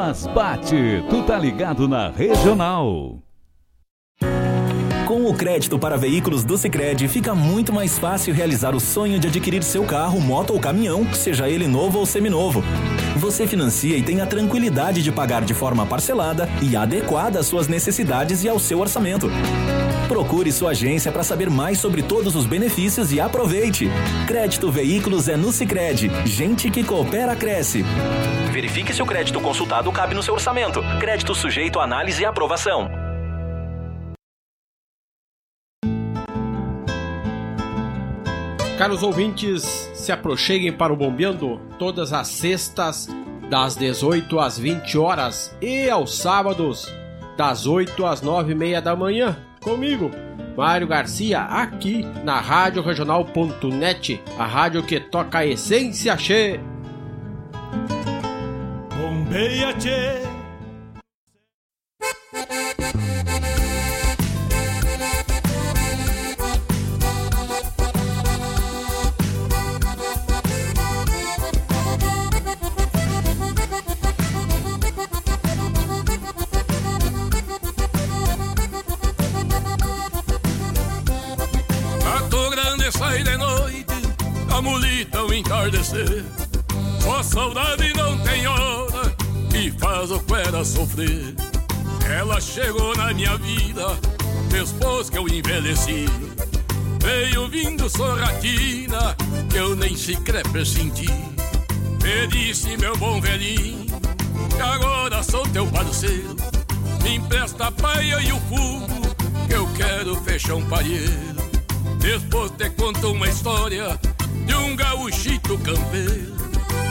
Mas bate, tu tá ligado na Regional. Com o crédito para veículos do Sicredi, fica muito mais fácil realizar o sonho de adquirir seu carro, moto ou caminhão, seja ele novo ou seminovo. Você financia e tem a tranquilidade de pagar de forma parcelada e adequada às suas necessidades e ao seu orçamento. Procure sua agência para saber mais sobre todos os benefícios e aproveite. Crédito Veículos é no Sicredi. Gente que coopera cresce. Verifique se o crédito consultado cabe no seu orçamento. Crédito sujeito a análise e aprovação. Caros ouvintes, se aproxeguem para o Bombeando todas as sextas, das 18 às 20 horas e aos sábados, das 8 às 9 e meia da manhã, comigo, Mário Garcia, aqui na Rádio Regional.net, a rádio que toca a essência che. Bombeia che. Mato Grande sai de noite, a mulita o entardecer. Só saudade sofrer. Ela chegou na minha vida depois que eu envelheci. Veio vindo sorratina que eu nem sequer pressenti. Me disse, meu bom velhinho, que agora sou teu parceiro. Me empresta a paia e o fumo, que eu quero fechar um palheiro. Depois te conto uma história de um gaúchito campeiro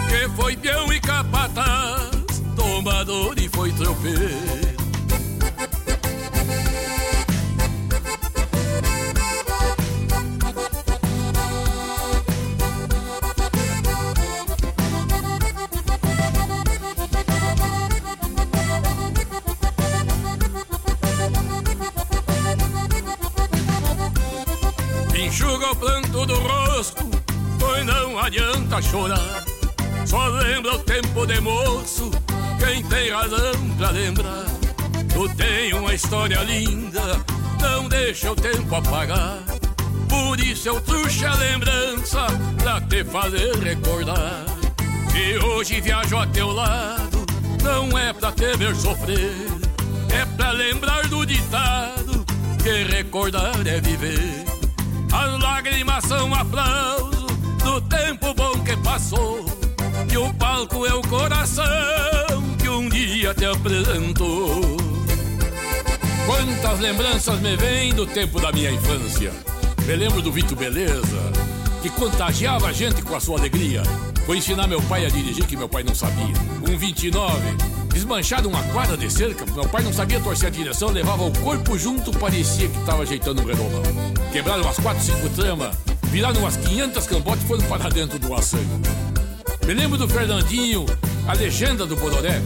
que foi peão e capataz, tomador e foi tropeiro. Enxuga o planto do rosto, pois não adianta chorar. Só lembra o tempo de moço, quem tem razão pra lembrar. Tu tem uma história linda, não deixa o tempo apagar. Por isso eu trouxe a lembrança pra te fazer recordar. Que hoje viajo a teu lado, não é pra te ver sofrer. É pra lembrar do ditado, que recordar é viver. As lágrimas são aplauso do tempo bom que passou. E o palco é o coração um dia te apresentou. Quantas lembranças me vêm do tempo da minha infância. Me lembro do Vito Beleza, que contagiava a gente com a sua alegria. Foi ensinar meu pai a dirigir, que meu pai não sabia. Um 29, desmanchado uma quadra de cerca, meu pai não sabia torcer a direção, levava o corpo junto, parecia que estava ajeitando um renomão. Quebraram umas 4, 5 tramas, viraram umas 500 cambotes e foram para dentro do açougue. Me lembro do Fernandinho, a legenda do Bororé,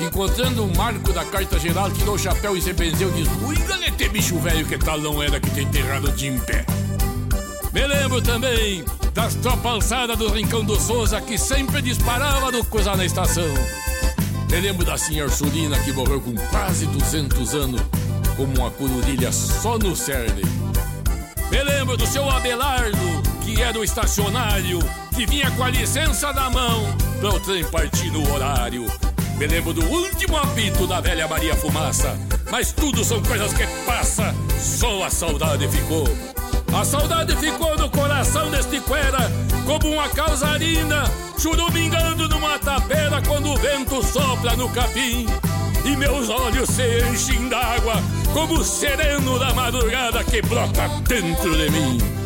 encontrando um marco da carta geral, tirou o chapéu e se benzeu e diz: Ui, galete bicho velho, que tal não era que tem enterrado de em pé? Me lembro também das tropas alçadas do Rincão do Souza que sempre disparava do cruzar na estação. Me lembro da senhora Ursulina que morreu com quase 200 anos, como uma corurilha só no cerne. Me lembro do seu Abelardo, que era o estacionário, que vinha com a licença na mão pra o trem partir no horário. Me lembro do último apito da velha Maria Fumaça, mas tudo são coisas que passa, só a saudade ficou. A saudade ficou no coração deste cuera, como uma causarina, churumingando numa tapera quando o vento sopra no capim. E meus olhos se enchem d'água, como o sereno da madrugada que brota dentro de mim.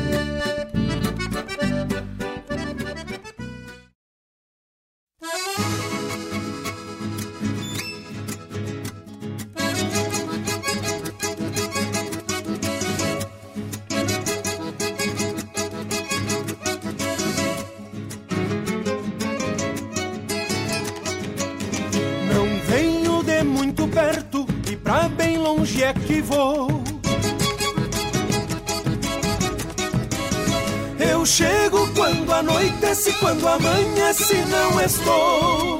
Amanhece, não estou.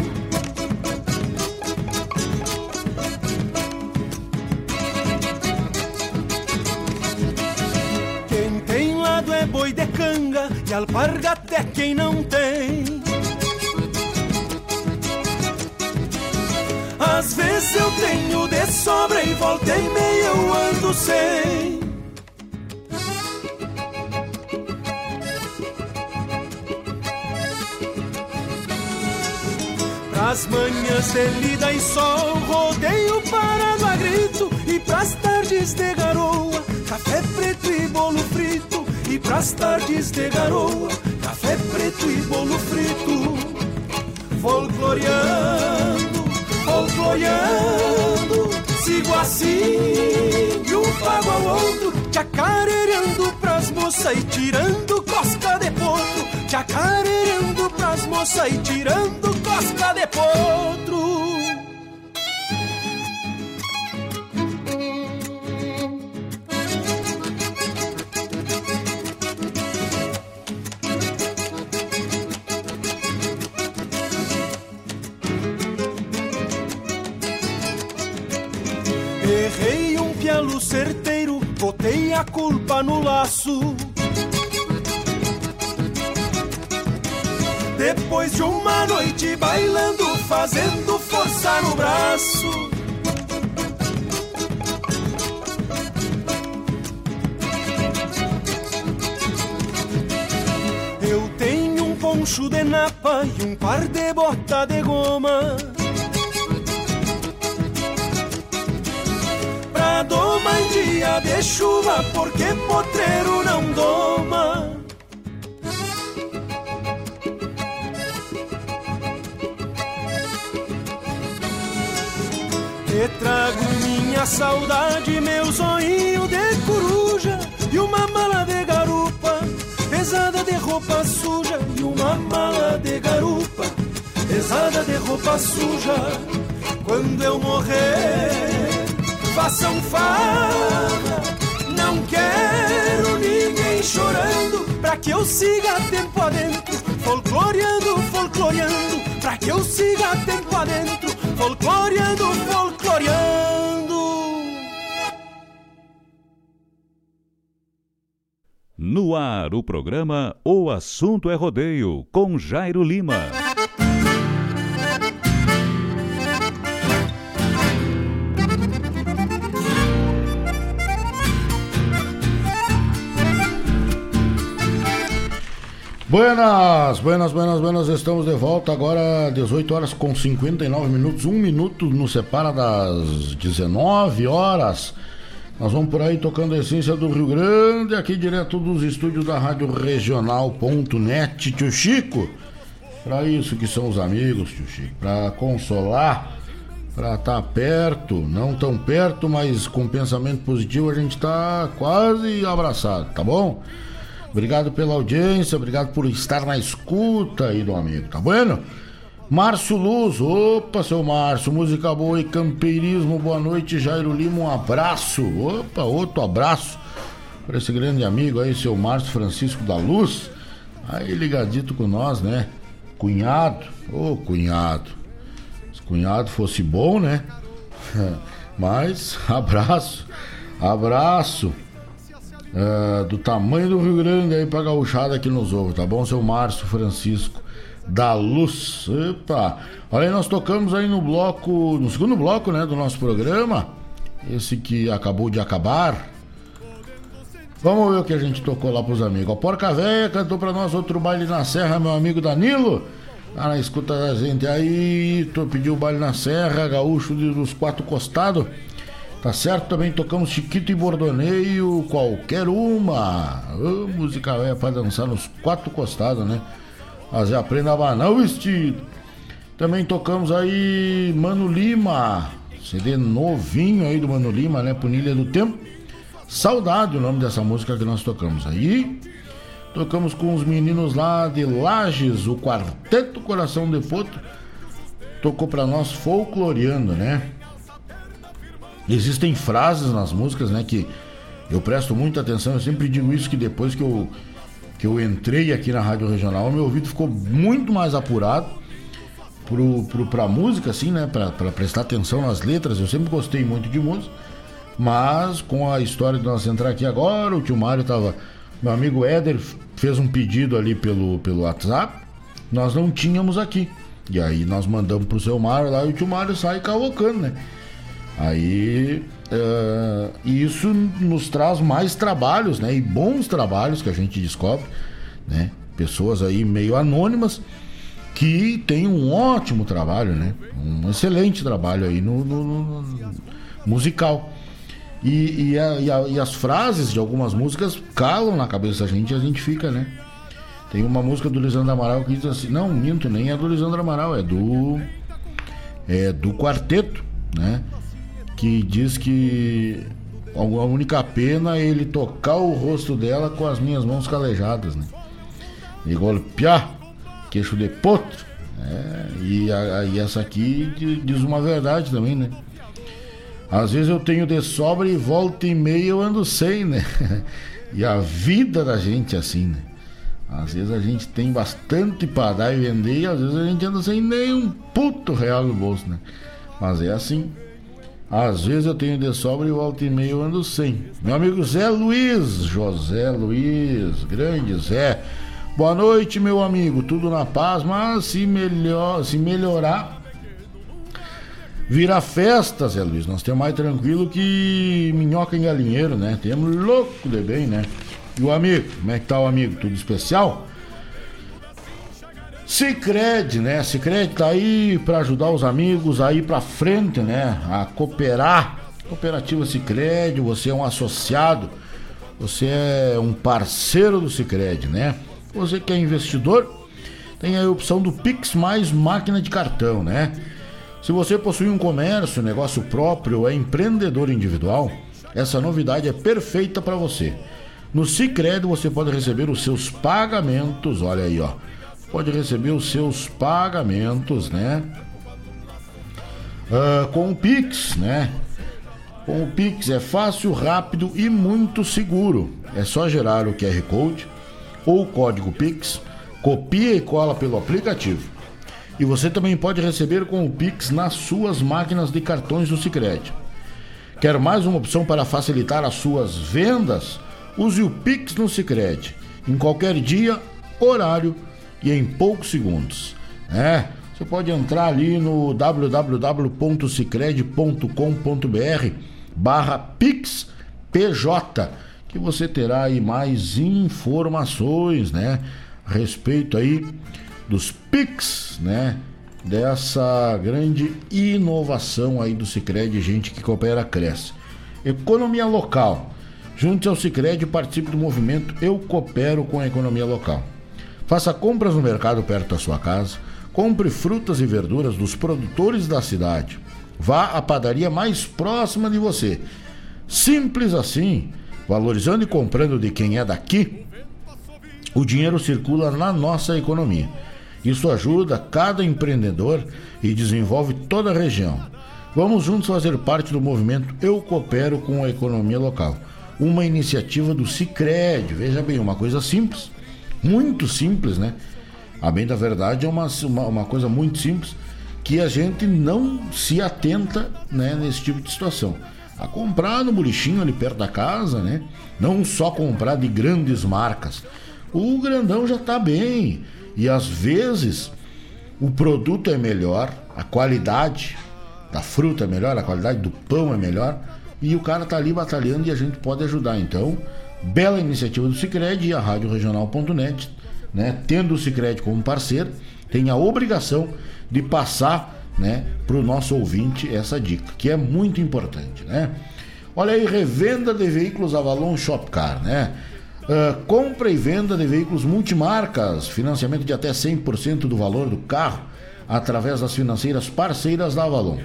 Quem tem lado é boi de canga e alpargata é quem não tem. Às vezes eu tenho de sobra e volta e meia ando sem. Nas manhãs de e sol, rodeio parado a grito. E pras tardes de garoa, café preto e bolo frito. E pras tardes de garoa, café preto e bolo frito. Folcloreando, folcloreando, sigo assim de um pago ao outro. Chacareando pras e tirando cosca de potro. Chacareando pras moças e tirando casca de potro. No laço. Depois de uma noite bailando, fazendo força no braço. Eu tenho um poncho de napa e um par de bota de goma. Pra domar em dia de chuva, porque potreiro não doma. Te trago minha saudade, meu zoinho de coruja E uma mala de garupa, pesada de roupa suja E uma mala de garupa, pesada de roupa suja Quando eu morrer, façam farra Não quero ninguém chorando Pra que eu siga tempo adentro Folcloreando, folcloreando Pra que eu siga tempo adentro Folcloreando, folcloreando. No ar, o programa O Assunto é Rodeio, com Jairo Lima. Buenas, buenas, buenas, buenas, estamos de volta agora 18 horas com 59 minutos, um minuto nos separa das 19 horas. Nós vamos por aí tocando a essência do Rio Grande, aqui direto dos estúdios da Rádio Regional.net, tio Chico. Para isso que são os amigos, tio Chico, para consolar, para estar tá perto, não tão perto, mas com pensamento positivo a gente tá quase abraçado, tá bom? Obrigado pela audiência, obrigado por estar na escuta aí do amigo, tá bueno? Márcio Luz, opa, seu Márcio, música boa e campeirismo, boa noite, Jairo Lima, um abraço, opa, outro abraço para esse grande amigo aí, seu Márcio Francisco da Luz, aí ligadito com nós, né? Cunhado, ô cunhado, se cunhado fosse bom, né? Mas, abraço, abraço uh, do tamanho do Rio Grande aí pra gauchada aqui nos ovos, tá bom, seu Márcio Francisco da Luz. Epa! Olha aí, nós tocamos aí no bloco, no segundo bloco, né, do nosso programa, esse que acabou de acabar. Vamos ver o que a gente tocou lá pros amigos. A Porca Véia cantou pra nós outro baile na Serra, meu amigo Danilo. Na escuta da gente aí, tu pediu baile na Serra, gaúcho dos quatro costados. Tá certo? Também tocamos Chiquito e Bordoneio, qualquer uma. Oh, música velha pra dançar nos quatro costados, né? Mas aprenda a abanar o vestido. Também tocamos aí Mano Lima, CD novinho aí do Mano Lima, né? Punilha do Tempo. Saudade o nome dessa música que nós tocamos aí. Tocamos com os meninos lá de Lages, o Quarteto Coração de Potro. Tocou pra nós folcloreando, né? Existem frases nas músicas, né, que eu presto muita atenção. Eu sempre digo isso que depois que eu que eu entrei aqui na Rádio Regional, meu ouvido ficou muito mais apurado pro, pro, pra música, assim, né? Pra, pra prestar atenção nas letras. Eu sempre gostei muito de música. Mas com a história de nós entrar aqui agora, o tio Mário tava. Meu amigo Éder fez um pedido ali pelo, pelo WhatsApp. Nós não tínhamos aqui. E aí nós mandamos pro seu Mário lá e o tio Mário sai calocando, né? Aí uh, isso nos traz mais trabalhos, né? E bons trabalhos que a gente descobre, né? Pessoas aí meio anônimas que têm um ótimo trabalho, né? Um excelente trabalho aí no, no, no musical. E, e, a, e, a, e, as frases de algumas músicas calam na cabeça da gente e a gente fica, né? Tem uma música do Lisandro Amaral que diz assim, não, minto, nem é do Lisandro Amaral, é do. É do quarteto, né? Que diz que a única pena é ele tocar o rosto dela com as minhas mãos calejadas, né? E golpear, queixo de potro. É, e, a, e essa aqui diz uma verdade também, né? Às vezes eu tenho de sobra e volta e meia eu ando sem, né? e a vida da gente é assim, né? Às vezes a gente tem bastante para dar e vender e às vezes a gente anda sem nenhum puto real no bolso, né? Mas é assim. Às vezes eu tenho de sobra e volta e meia eu ando sem. Meu amigo Zé Luiz, José Luiz, grande Zé. Boa noite, meu amigo. Tudo na paz, mas se, melhor, se melhorar, vira festa, Zé Luiz. Nós temos mais tranquilo que minhoca em galinheiro, né? Temos louco de bem, né? E o amigo, como é que tá o amigo? Tudo especial? Cicred, né? Cicred tá aí para ajudar os amigos a ir para frente, né? A cooperar. Cooperativa Cicred, você é um associado, você é um parceiro do Cicred, né? Você que é investidor, tem a opção do Pix mais máquina de cartão, né? Se você possui um comércio, negócio próprio, é empreendedor individual, essa novidade é perfeita para você. No Cicred você pode receber os seus pagamentos, olha aí, ó pode receber os seus pagamentos, né? Uh, com o Pix, né? Com o Pix é fácil, rápido e muito seguro. É só gerar o QR Code ou o código Pix, copia e cola pelo aplicativo. E você também pode receber com o Pix nas suas máquinas de cartões do Sicredi. Quer mais uma opção para facilitar as suas vendas? Use o Pix no Sicredi em qualquer dia, horário e em poucos segundos. É, você pode entrar ali no www.cicred.com.br barra PixPJ que você terá aí mais informações, né, a respeito aí dos Pix, né, dessa grande inovação aí do Cicred, gente que coopera cresce. Economia local. Junte ao Cicred e participe do movimento Eu Coopero com a Economia Local. Faça compras no mercado perto da sua casa. Compre frutas e verduras dos produtores da cidade. Vá à padaria mais próxima de você. Simples assim, valorizando e comprando de quem é daqui, o dinheiro circula na nossa economia. Isso ajuda cada empreendedor e desenvolve toda a região. Vamos juntos fazer parte do movimento Eu Coopero com a Economia Local, uma iniciativa do Cicred. Veja bem, uma coisa simples muito simples, né? A bem da verdade é uma, uma, uma, coisa muito simples que a gente não se atenta né, nesse tipo de situação. A comprar no bolichinho ali perto da casa, né? Não só comprar de grandes marcas. O grandão já está bem. E às vezes o produto é melhor, a qualidade da fruta é melhor, a qualidade do pão é melhor, e o cara tá ali batalhando e a gente pode ajudar. Então, bela iniciativa do Cicred e a Rádio Regional.net, né? Tendo o Cicred como parceiro, tem a obrigação de passar, né, para o nosso ouvinte essa dica, que é muito importante, né? Olha aí, revenda de veículos Avalon Shopcar, né? Uh, compra e venda de veículos multimarcas, financiamento de até 100% do valor do carro através das financeiras parceiras da Avalon.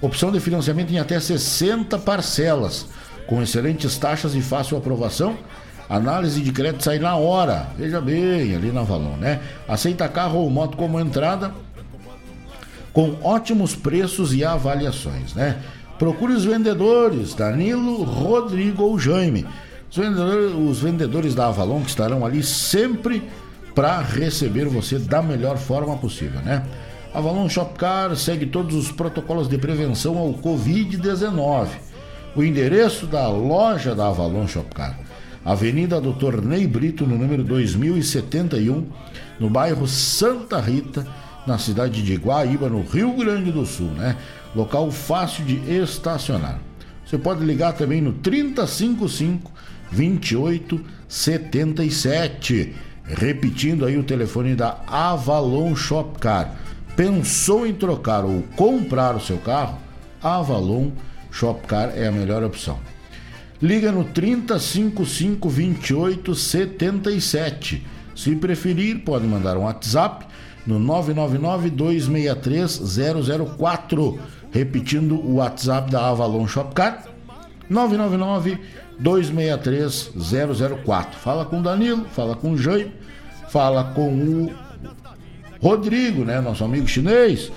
Opção de financiamento em até 60 parcelas, com excelentes taxas e fácil aprovação. Análise de crédito sai na hora. Veja bem, ali na Avalon, né? Aceita carro ou moto como entrada, com ótimos preços e avaliações, né? Procure os vendedores, Danilo, Rodrigo ou Jaime. Os vendedores, os vendedores da Avalon que estarão ali sempre para receber você da melhor forma possível, né? Avalon Shopcar segue todos os protocolos de prevenção ao Covid-19. O endereço da loja da Avalon Shopcar, Avenida Doutor Ney Brito, no número 2071, no bairro Santa Rita, na cidade de Guaíba, no Rio Grande do Sul, né? Local fácil de estacionar. Você pode ligar também no 3055 2877. Repetindo aí o telefone da Avalon Shopcar. Pensou em trocar ou comprar o seu carro? Avalon Shopcar é a melhor opção. Liga no 3055 2877. Se preferir, pode mandar um WhatsApp no 999 263 004. Repetindo o WhatsApp da Avalon Shopcar, 999 263 004. Fala com o Danilo, fala com o Jaime, fala com o Rodrigo, né, nosso amigo chinês,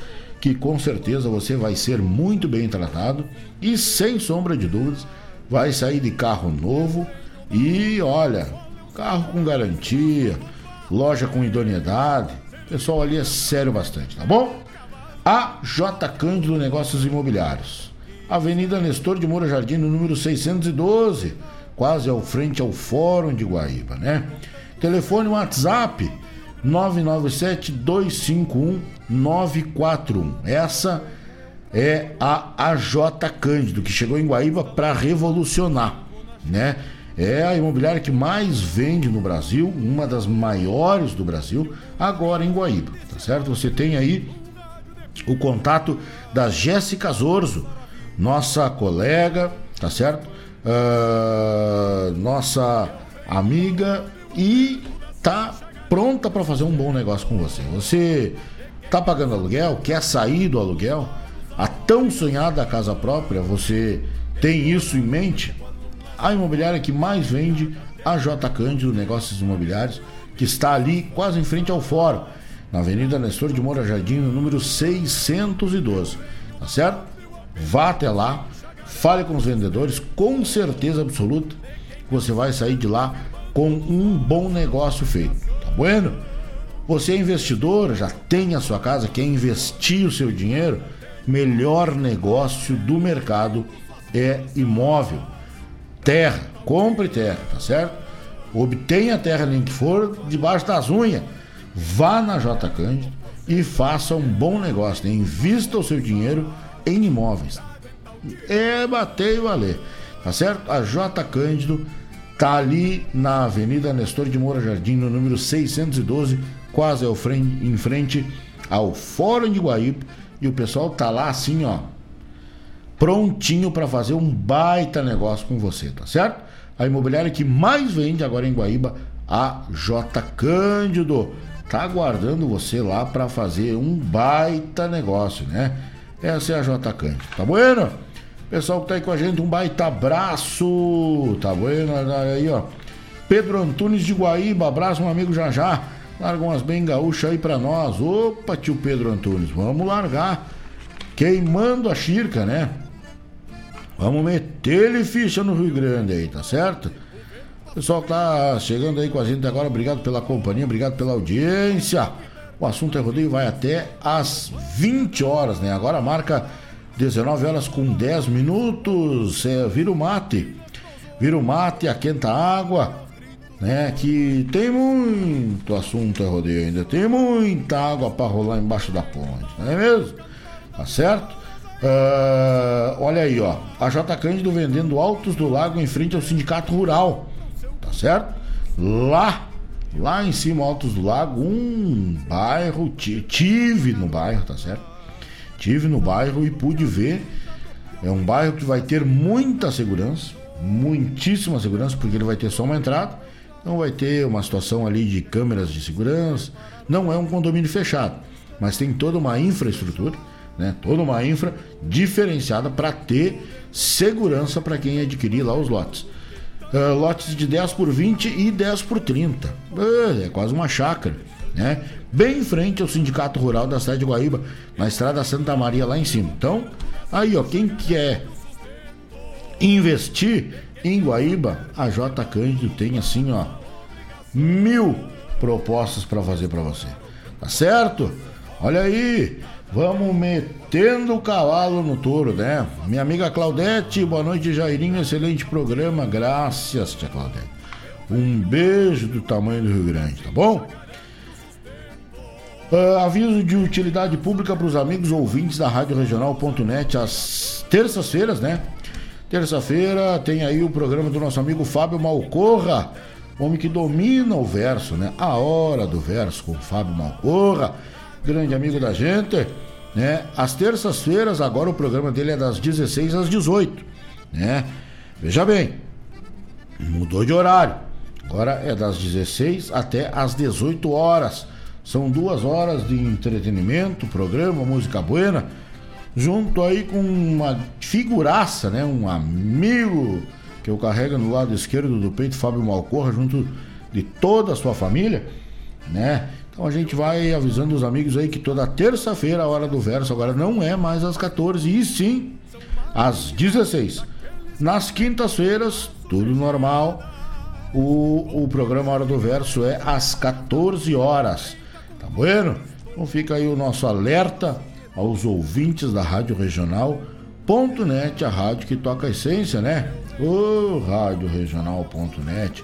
que com certeza você vai ser muito bem tratado e sem sombra de dúvidas vai sair de carro novo e olha, carro com garantia, loja com idoneidade. O pessoal ali é sério bastante, tá bom? A J Cândido Negócios Imobiliários. Avenida Nestor de Moura Jardim, no número 612, quase ao frente ao Fórum de Guaíba, né? Telefone WhatsApp 997 251 941. Essa é a AJ Cândido, que chegou em Guaíba para revolucionar, né? É a imobiliária que mais vende no Brasil, uma das maiores do Brasil, agora em Guaíba, tá certo? Você tem aí o contato da Jéssica Zorzo, nossa colega, tá certo? Uh, nossa amiga e tá pronta para fazer um bom negócio com você. Você tá pagando aluguel, quer sair do aluguel, a tão sonhada casa própria, você tem isso em mente? A imobiliária que mais vende, a J Cândido Negócios Imobiliários, que está ali quase em frente ao fórum na Avenida Nestor de Moura Jardim, no número 612. Tá certo? Vá até lá, fale com os vendedores, com certeza absoluta você vai sair de lá com um bom negócio feito. Bueno? Você é investidor, já tem a sua casa, quer investir o seu dinheiro? Melhor negócio do mercado é imóvel. Terra, compre terra, tá certo? Obtenha a terra nem que for debaixo das unhas vá na J Cândido e faça um bom negócio. Né? Invista o seu dinheiro em imóveis. É bater e valer. Tá certo? A J Cândido tá ali na Avenida Nestor de Moura Jardim, no número 612, quase ao frente, em frente ao Fórum de Guaíba. E o pessoal tá lá assim, ó, prontinho para fazer um baita negócio com você, tá certo? A imobiliária que mais vende agora em Guaíba, a J Cândido tá aguardando você lá para fazer um baita negócio, né? Essa é a J Cândido, tá bueno? Pessoal que tá aí com a gente, um baita abraço, tá bueno? Aí, ó. Pedro Antunes de Guaíba, abraço, meu amigo já já. Larga umas bem gaúchas aí pra nós. Opa, tio Pedro Antunes, vamos largar. Queimando a xirca, né? Vamos meter-lhe ficha no Rio Grande aí, tá certo? Pessoal que tá chegando aí com a gente agora, obrigado pela companhia, obrigado pela audiência. O assunto é rodeio vai até às 20 horas, né? Agora marca 19 horas com 10 minutos. É, vira o mate. Vira o mate, aquenta a água, né? Que tem muito assunto é rodeio ainda. Tem muita água para rolar embaixo da ponte, não é mesmo? Tá certo? Uh, olha aí, ó. A J. Cândido vendendo Altos do Lago em frente ao Sindicato Rural. Tá certo? Lá, lá em cima, Altos do Lago, um bairro. Tive no bairro, tá certo? Tive no bairro e pude ver. É um bairro que vai ter muita segurança, muitíssima segurança, porque ele vai ter só uma entrada. Não vai ter uma situação ali de câmeras de segurança. Não é um condomínio fechado, mas tem toda uma infraestrutura né? Toda uma infra diferenciada para ter segurança para quem adquirir lá os lotes. Uh, lotes de 10 por 20 e 10 por 30. Uh, é quase uma chácara, né? Bem em frente ao Sindicato Rural da cidade de Guaíba, na estrada Santa Maria lá em cima. Então, aí ó, quem quer investir em Guaíba, a J Cândido tem assim, ó, mil propostas para fazer para você. Tá certo? Olha aí, Vamos metendo o cavalo no touro, né? Minha amiga Claudete, boa noite, Jairinho. Excelente programa, graças, tia Claudete. Um beijo do tamanho do Rio Grande, tá bom? Uh, aviso de utilidade pública para os amigos ouvintes da Rádio Regional.net às terças-feiras, né? Terça-feira tem aí o programa do nosso amigo Fábio Malcorra, homem que domina o verso, né? A hora do verso com Fábio Malcorra grande amigo da gente, né? Às terças-feiras, agora o programa dele é das 16 às 18, né? Veja bem, mudou de horário. Agora é das 16 até às 18 horas. São duas horas de entretenimento, programa, música buena, junto aí com uma figuraça, né? Um amigo que eu carrego no lado esquerdo do peito, Fábio Malcorra, junto de toda a sua família, né? Então a gente vai avisando os amigos aí que toda terça-feira a hora do verso agora não é mais às 14 e sim às 16. Nas quintas-feiras, tudo normal. O, o programa Hora do Verso é às 14 horas. Bueno? Então fica aí o nosso alerta aos ouvintes da Rádio Regional.net, a rádio que toca a essência, né? O Rádio Regional.net.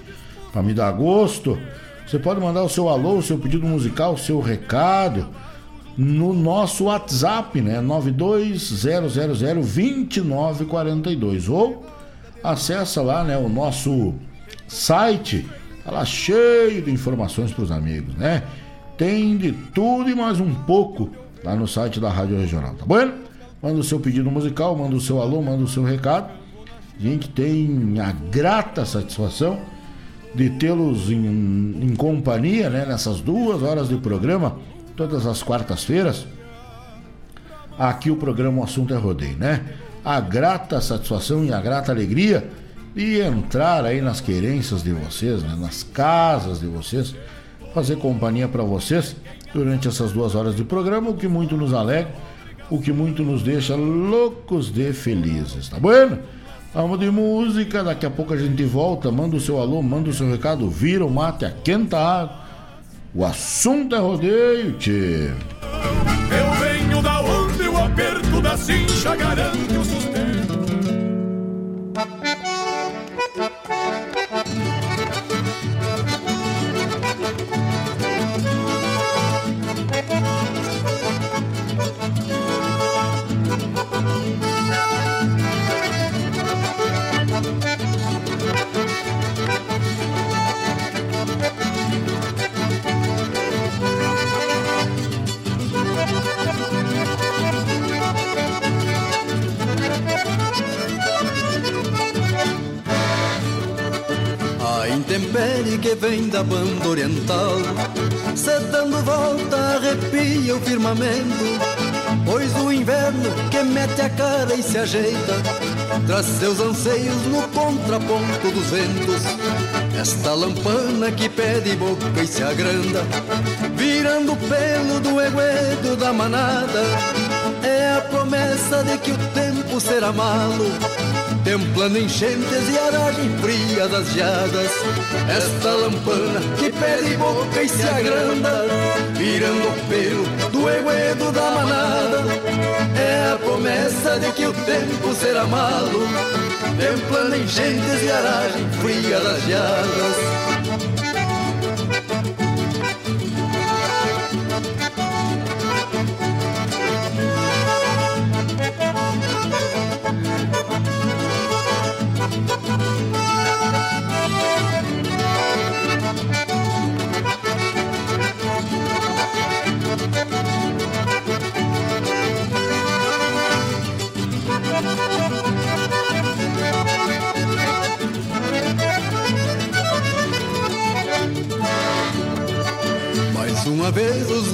Pra me dar gosto. Você pode mandar o seu alô, o seu pedido musical, o seu recado no nosso WhatsApp, né? 920002942 ou acessa lá, né, o nosso site, tá lá cheio de informações para os amigos, né? Tem de tudo e mais um pouco lá no site da Rádio Regional, tá bom? Manda o seu pedido musical, manda o seu alô, manda o seu recado. A gente tem a grata satisfação de tê-los em, em, companhia, né, nessas duas horas de programa, todas as quartas-feiras. Aqui o programa O Assunto é Rodeio, né? A grata satisfação e a grata alegria de entrar aí nas querências de vocês, né, nas casas de vocês, fazer companhia para vocês durante essas duas horas de programa, o que muito nos alegra, o que muito nos deixa loucos de felizes, tá bueno? Vamos de música, daqui a pouco a gente volta. Manda o seu alô, manda o seu recado, vira o mate, aquenta a água. O assunto é rodeio, tchê. Eu venho da onde o aperto da cincha garante intempérie que vem da banda oriental. Se dando volta arrepia o firmamento Pois o inverno que mete a cara e se ajeita Traz seus anseios no contraponto dos ventos. Esta lampana que pede boca e se agranda Virando o pelo do eguedo da manada É a promessa de que o tempo será malo Templando enchentes e aragem fria das geadas Esta lampana que pede boca e se agranda Virando o pelo do eguedo da manada. É a promessa de que o tempo será malo Templando enchentes e aragem fria das geadas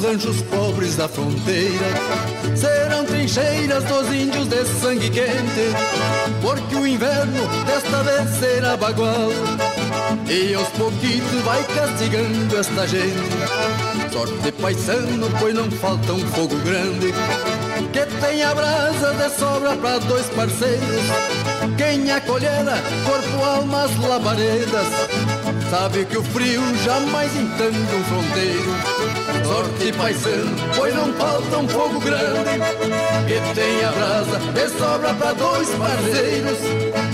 ranchos pobres da fronteira serão trincheiras dos índios de sangue quente, porque o inverno desta vez será bagual e aos pouquitos vai castigando esta gente. Sorte paisano, pois não falta um fogo grande que tenha brasa de sobra para dois parceiros. Quem acolhera corpo, almas, labaredas, sabe que o frio jamais entende um fronteiro. Sorte paisano, pois não falta um fogo grande que tenha brasa de sobra para dois parceiros.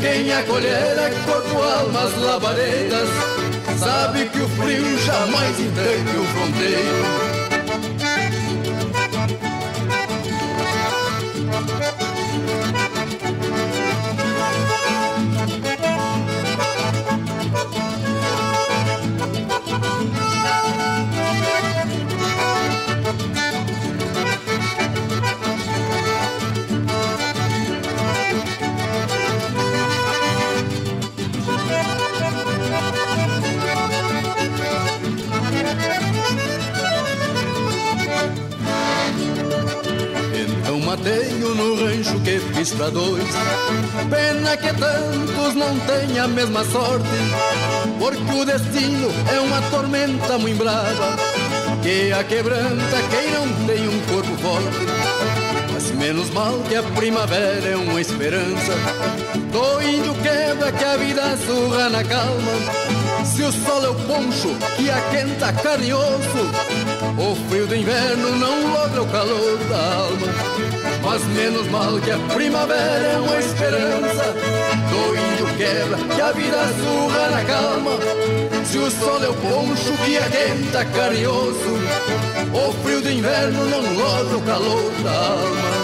Quem acolhera corpo, almas, labaredas, sabe que o frio jamais entende um fronteiro. Fiz pra dois. Pena que tantos não têm a mesma sorte, porque o destino é uma tormenta muito brava, que a quebranta quem não tem um corpo forte. Mas menos mal que a primavera é uma esperança, do índio quebra que a vida surra na calma. Se o sol é o poncho que aquenta carne e osso, o frio do inverno não logra o calor da alma. Mas menos mal que a primavera é uma esperança. Do índio quebra que a vida surra na calma. Se o sol é o poncho que aquenta carinhoso. O frio do inverno não logra o calor da alma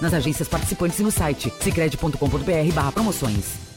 nas agências participantes e no site cicred.com.br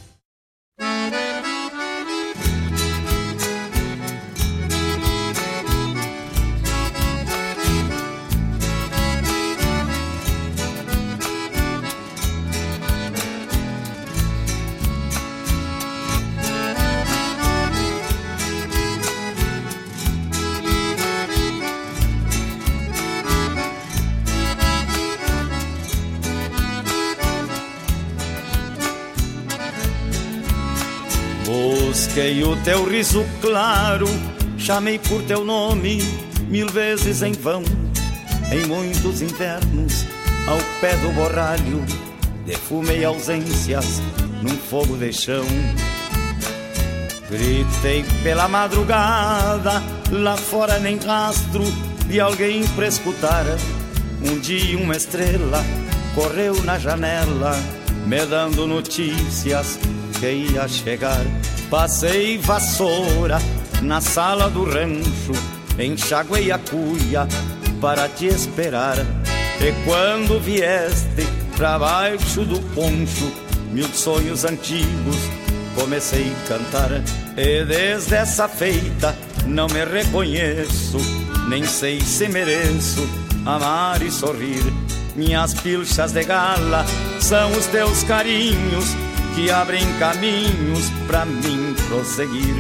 Busquei o teu riso claro, chamei por teu nome mil vezes em vão. Em muitos invernos, ao pé do borralho, defumei ausências num fogo de chão. Gritei pela madrugada, lá fora nem rastro de alguém pra escutar. Um dia uma estrela correu na janela, me dando notícias que ia chegar. Passei vassoura na sala do rancho, enxaguei a cuia para te esperar. E quando vieste pra baixo do poncho, mil sonhos antigos comecei a cantar. E desde essa feita não me reconheço, nem sei se mereço amar e sorrir. Minhas pilchas de gala são os teus carinhos que abrem caminhos para mim prosseguir.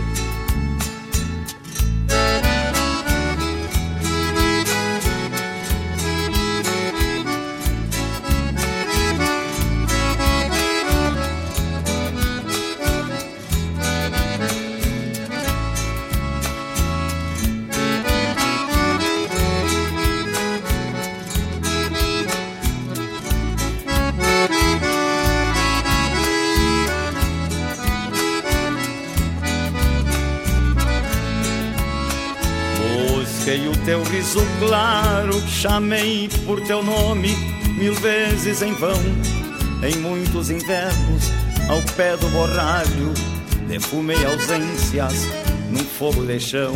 Riso claro, chamei por teu nome mil vezes em vão. Em muitos invernos, ao pé do borralho, defumei ausências num fogo de chão.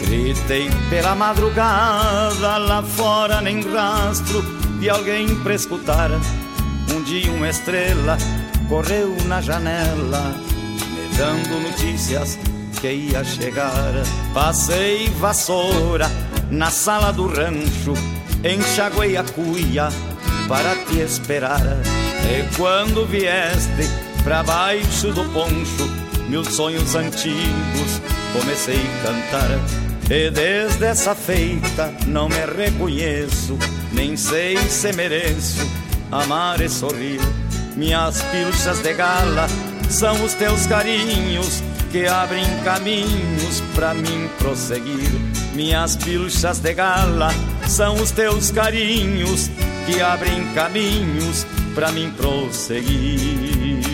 Gritei pela madrugada, lá fora nem rastro de alguém pra escutar. Um dia uma estrela correu na janela, me dando notícias que ia chegar. Passei vassoura na sala do rancho, enxaguei a cuia para te esperar. E quando vieste pra baixo do poncho, meus sonhos antigos comecei a cantar. E desde essa feita não me reconheço, nem sei se mereço amar e sorrir. Minhas pilchas de gala são os teus carinhos que abrem caminhos para mim prosseguir. Minhas pilchas de gala são os teus carinhos que abrem caminhos para mim prosseguir.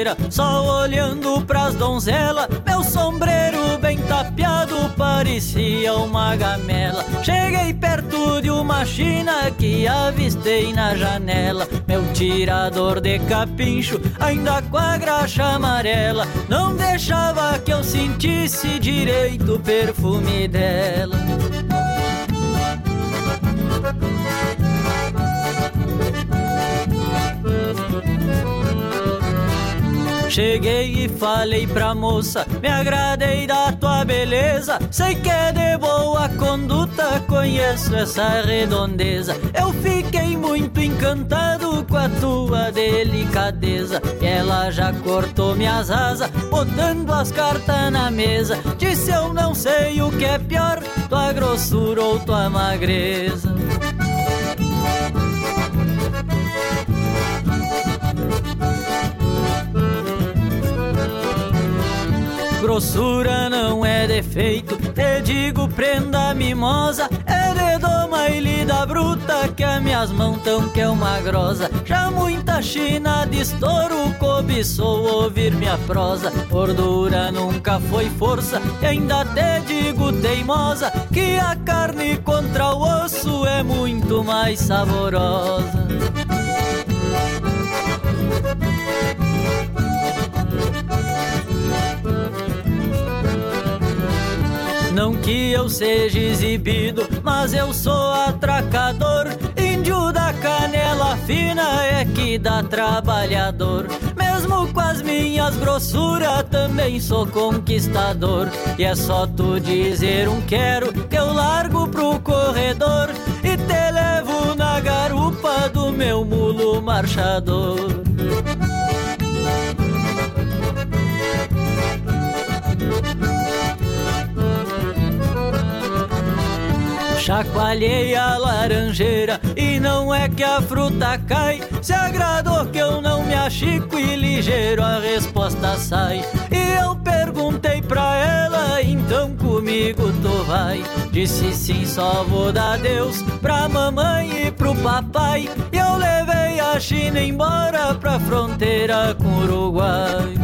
Carreiras, só olhando pras donzelas. Meu sombreiro bem tapeado parecia uma gamela. Cheguei perto de uma china que avistei na janela. Meu tirador de capincho, ainda com a graxa amarela, não deixava que eu sentisse direito o perfume dela. Cheguei e falei pra moça, me agradei da tua beleza. Sei que é de boa conduta, conheço essa redondeza. Eu fiquei muito encantado com a tua delicadeza. E ela já cortou minhas asas, botando as cartas na mesa. Disse eu não sei o que é pior, tua grossura ou tua magreza. Grossura não é defeito, te digo prenda mimosa. É de doma e lida bruta que as minhas mãos tão que é uma grosa. Já muita china de estouro cobiçou ouvir minha prosa. Gordura nunca foi força. E ainda te digo teimosa Que a carne contra o osso é muito mais saborosa que eu seja exibido, mas eu sou atracador. Índio da canela fina é que dá trabalhador. Mesmo com as minhas grossuras, também sou conquistador. E é só tu dizer um quero que eu largo pro corredor e te levo na garupa do meu mulo marchador. Chacoalhei a laranjeira e não é que a fruta cai. Se agradou que eu não me achico e ligeiro a resposta sai. E eu perguntei pra ela, então comigo tu vai. Disse sim, só vou dar Deus pra mamãe e pro papai. E eu levei a China embora pra fronteira com o Uruguai.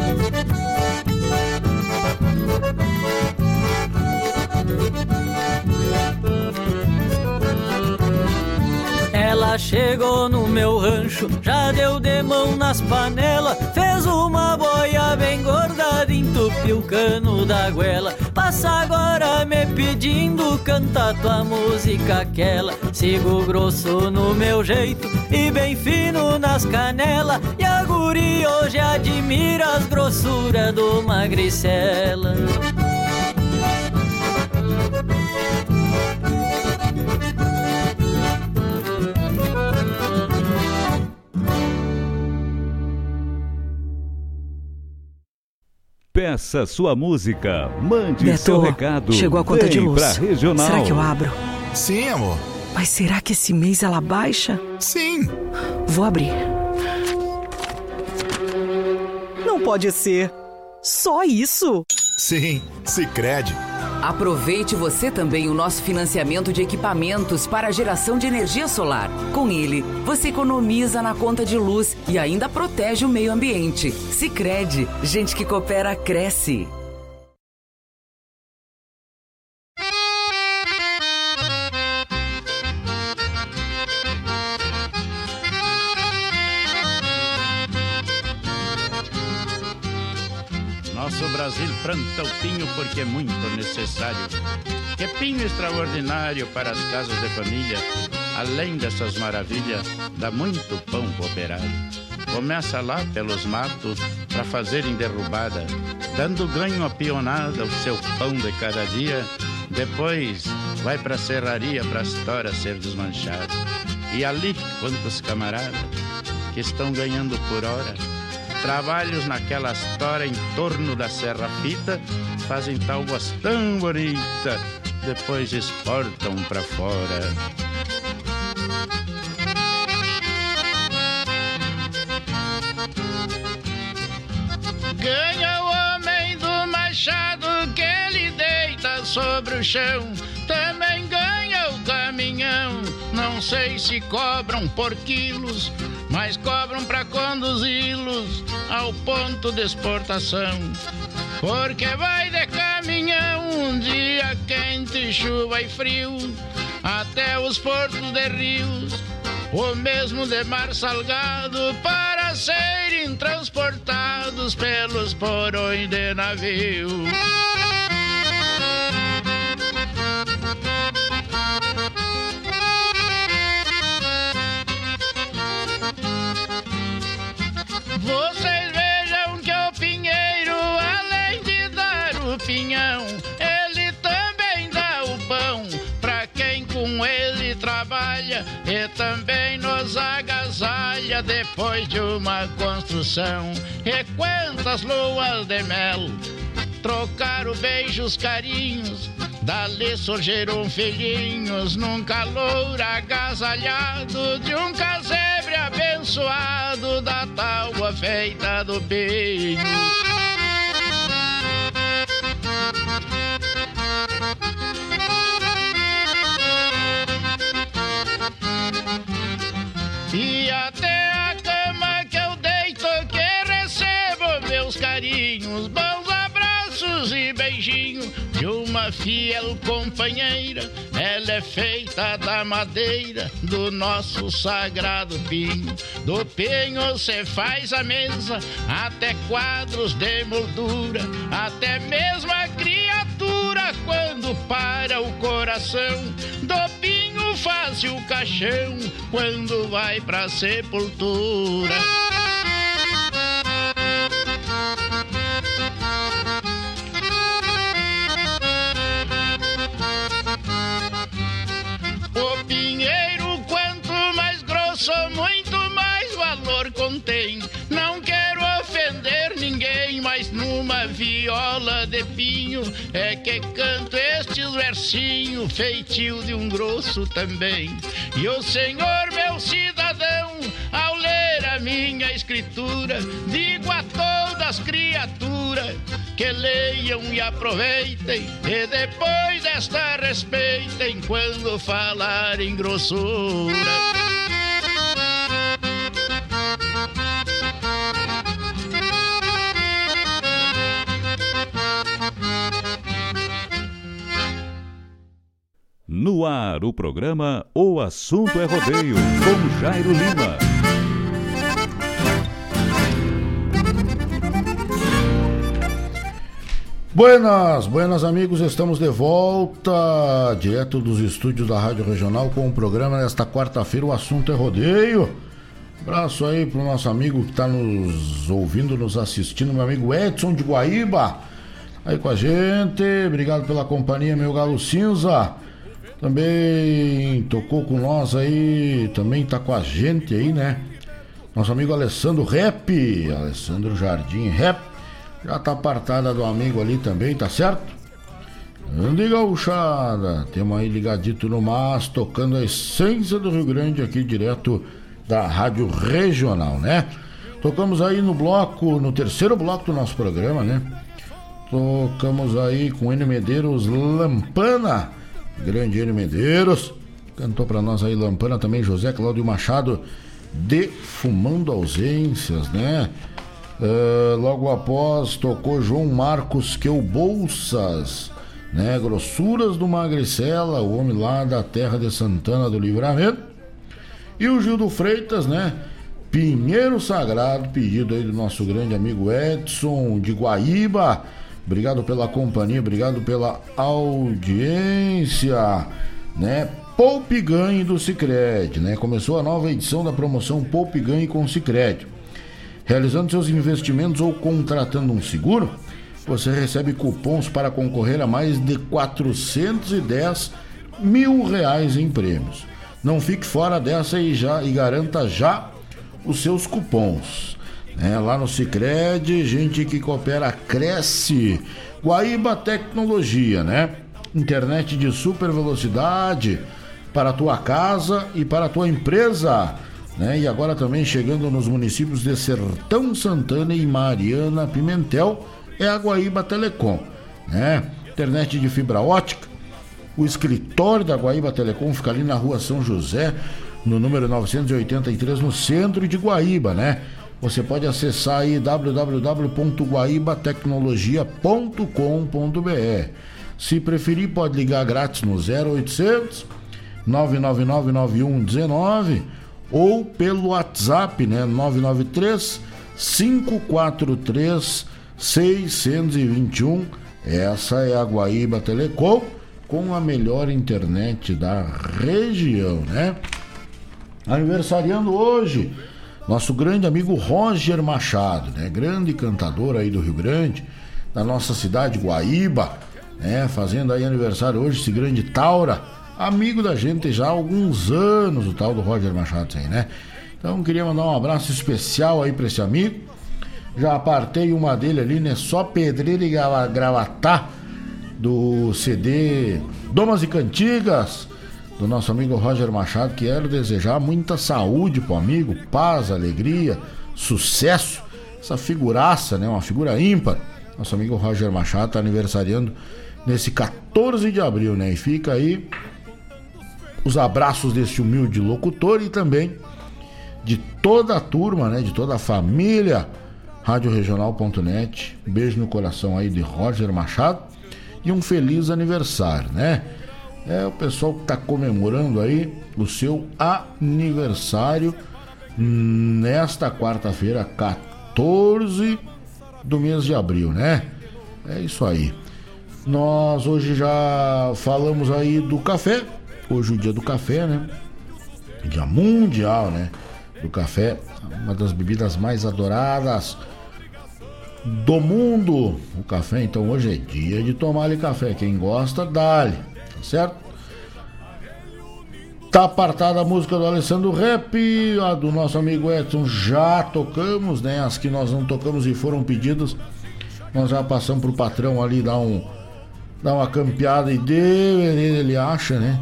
Ela chegou no meu rancho, já deu de mão nas panelas, fez uma boia bem gorda, entupiu o cano da goela. Passa agora me pedindo, canta tua música aquela. Sigo grosso no meu jeito e bem fino nas canelas. E a guri hoje admira as grossuras do magricela. Peça sua música, mande Beto, seu recado. Chegou a conta de Vem luz. Pra regional. Será que eu abro? Sim, amor. Mas será que esse mês ela baixa? Sim. Vou abrir. Não pode ser. Só isso? Sim, Sicredi. Aproveite você também o nosso financiamento de equipamentos para a geração de energia solar. Com ele, você economiza na conta de luz e ainda protege o meio ambiente. Sicredi, gente que coopera cresce. Porque é muito necessário. Que pinho extraordinário para as casas de família. Além dessas maravilhas, dá muito pão pro operário. Começa lá pelos matos para fazerem derrubada, dando ganho a pionada o seu pão de cada dia. Depois vai pra serraria pra história ser desmanchada. E ali, quantos camaradas que estão ganhando por hora trabalhos naquela história em torno da Serra Fita, fazem tábuas tão bonita, depois exportam pra fora. Ganha o homem do machado que ele deita sobre o chão. Também ganha o caminhão. Não sei se cobram por quilos, mas cobram pra conduzi-los ao ponto de exportação. Porque vai de caminhão um dia quente, chuva e frio, até os portos de rios, ou mesmo de mar salgado, para serem transportados pelos porões de navio. Depois de uma construção. E quantas luas de mel trocaram beijos, carinhos. Dali surgiram filhinhos num calor agasalhado de um casebre abençoado da tábua feita do pinho. E a uma fiel companheira. Ela é feita da madeira do nosso sagrado pinho. Do pinho se faz a mesa, até quadros de moldura, até mesmo a criatura quando para o coração. Do pinho faz o caixão quando vai pra sepultura. Grosso, muito mais valor contém. Não quero ofender ninguém, mas numa viola de pinho é que canto estes versinhos, feitio de um grosso também. E o Senhor, meu cidadão, ao ler a minha escritura, digo a todas as criaturas que leiam e aproveitem, e depois desta respeitem quando falarem grossura. No ar, o programa O Assunto é Rodeio, com Jairo Lima. Buenas, buenas amigos, estamos de volta direto dos estúdios da Rádio Regional com o programa nesta quarta-feira. O assunto é rodeio. Abraço aí pro nosso amigo que está nos ouvindo, nos assistindo, meu amigo Edson de Guaíba, aí com a gente. Obrigado pela companhia, meu galo cinza. Também tocou com nós aí, também tá com a gente aí, né? Nosso amigo Alessandro Rap, Alessandro Jardim Rap já tá apartada do amigo ali também, tá certo? Ande gauchada, temos aí ligadito no mas, tocando a essência do Rio Grande aqui direto da Rádio Regional, né? Tocamos aí no bloco, no terceiro bloco do nosso programa, né? Tocamos aí com N Medeiros Lampana, grande N Medeiros. Cantou para nós aí Lampana também José Cláudio Machado, Defumando Ausências, né? Uh, logo após tocou João Marcos Queu Bolsas, né? Grossuras do Magricela, o homem lá da terra de Santana do Livramento. E o Gildo Freitas, né? Pinheiro Sagrado, pedido aí do nosso grande amigo Edson de Guaíba. Obrigado pela companhia, obrigado pela audiência, né? Poupe Ganhe do Cicred, né? Começou a nova edição da promoção Poupe Ganhe com Cicred Realizando seus investimentos ou contratando um seguro, você recebe cupons para concorrer a mais de 410 mil reais em prêmios. Não fique fora dessa e já e garanta já os seus cupons. É, lá no Cicred, gente que coopera cresce. Guaíba Tecnologia, né? Internet de super velocidade para a tua casa e para a tua empresa né? E agora também chegando nos municípios de Sertão Santana e Mariana Pimentel é a Guaíba Telecom, né? Internet de fibra ótica. O escritório da Guaíba Telecom fica ali na rua São José, no número 983, no centro de Guaíba, né? Você pode acessar aí www.guaibatecnologia.com.br. Se preferir, pode ligar grátis no 0800 999 9119 ou pelo WhatsApp, né? 993 543 621. Essa é a Guaíba Telecom com a melhor internet da região, né? Aniversariando hoje, nosso grande amigo Roger Machado, né? Grande cantador aí do Rio Grande, da nossa cidade Guaíba, né? Fazendo aí aniversário hoje esse grande Taura amigo da gente já há alguns anos, o tal do Roger Machado aí, né? Então queria mandar um abraço especial aí para esse amigo. Já apartei uma dele ali, né? Só pedreira e gravatá do CD Domas e Cantigas do nosso amigo Roger Machado. Quero desejar muita saúde pro amigo, paz, alegria, sucesso. Essa figuraça, né? Uma figura ímpar. Nosso amigo Roger Machado tá aniversariando nesse 14 de abril, né? E fica aí os abraços desse humilde locutor e também de toda a turma, né, de toda a família radioregional.net. Beijo no coração aí de Roger Machado e um feliz aniversário, né? É o pessoal que está comemorando aí o seu aniversário nesta quarta-feira, 14 do mês de abril, né? É isso aí. Nós hoje já falamos aí do café, Hoje o dia do café, né? Dia mundial, né? Do café, uma das bebidas mais adoradas do mundo. O café, então hoje é dia de tomar ali café. Quem gosta, dá-lhe, tá certo? Tá apartada a música do Alessandro Rap, a do nosso amigo Edson já tocamos, né? As que nós não tocamos e foram pedidas, nós já passamos pro patrão ali dar um dar uma campeada e deu, ele acha, né?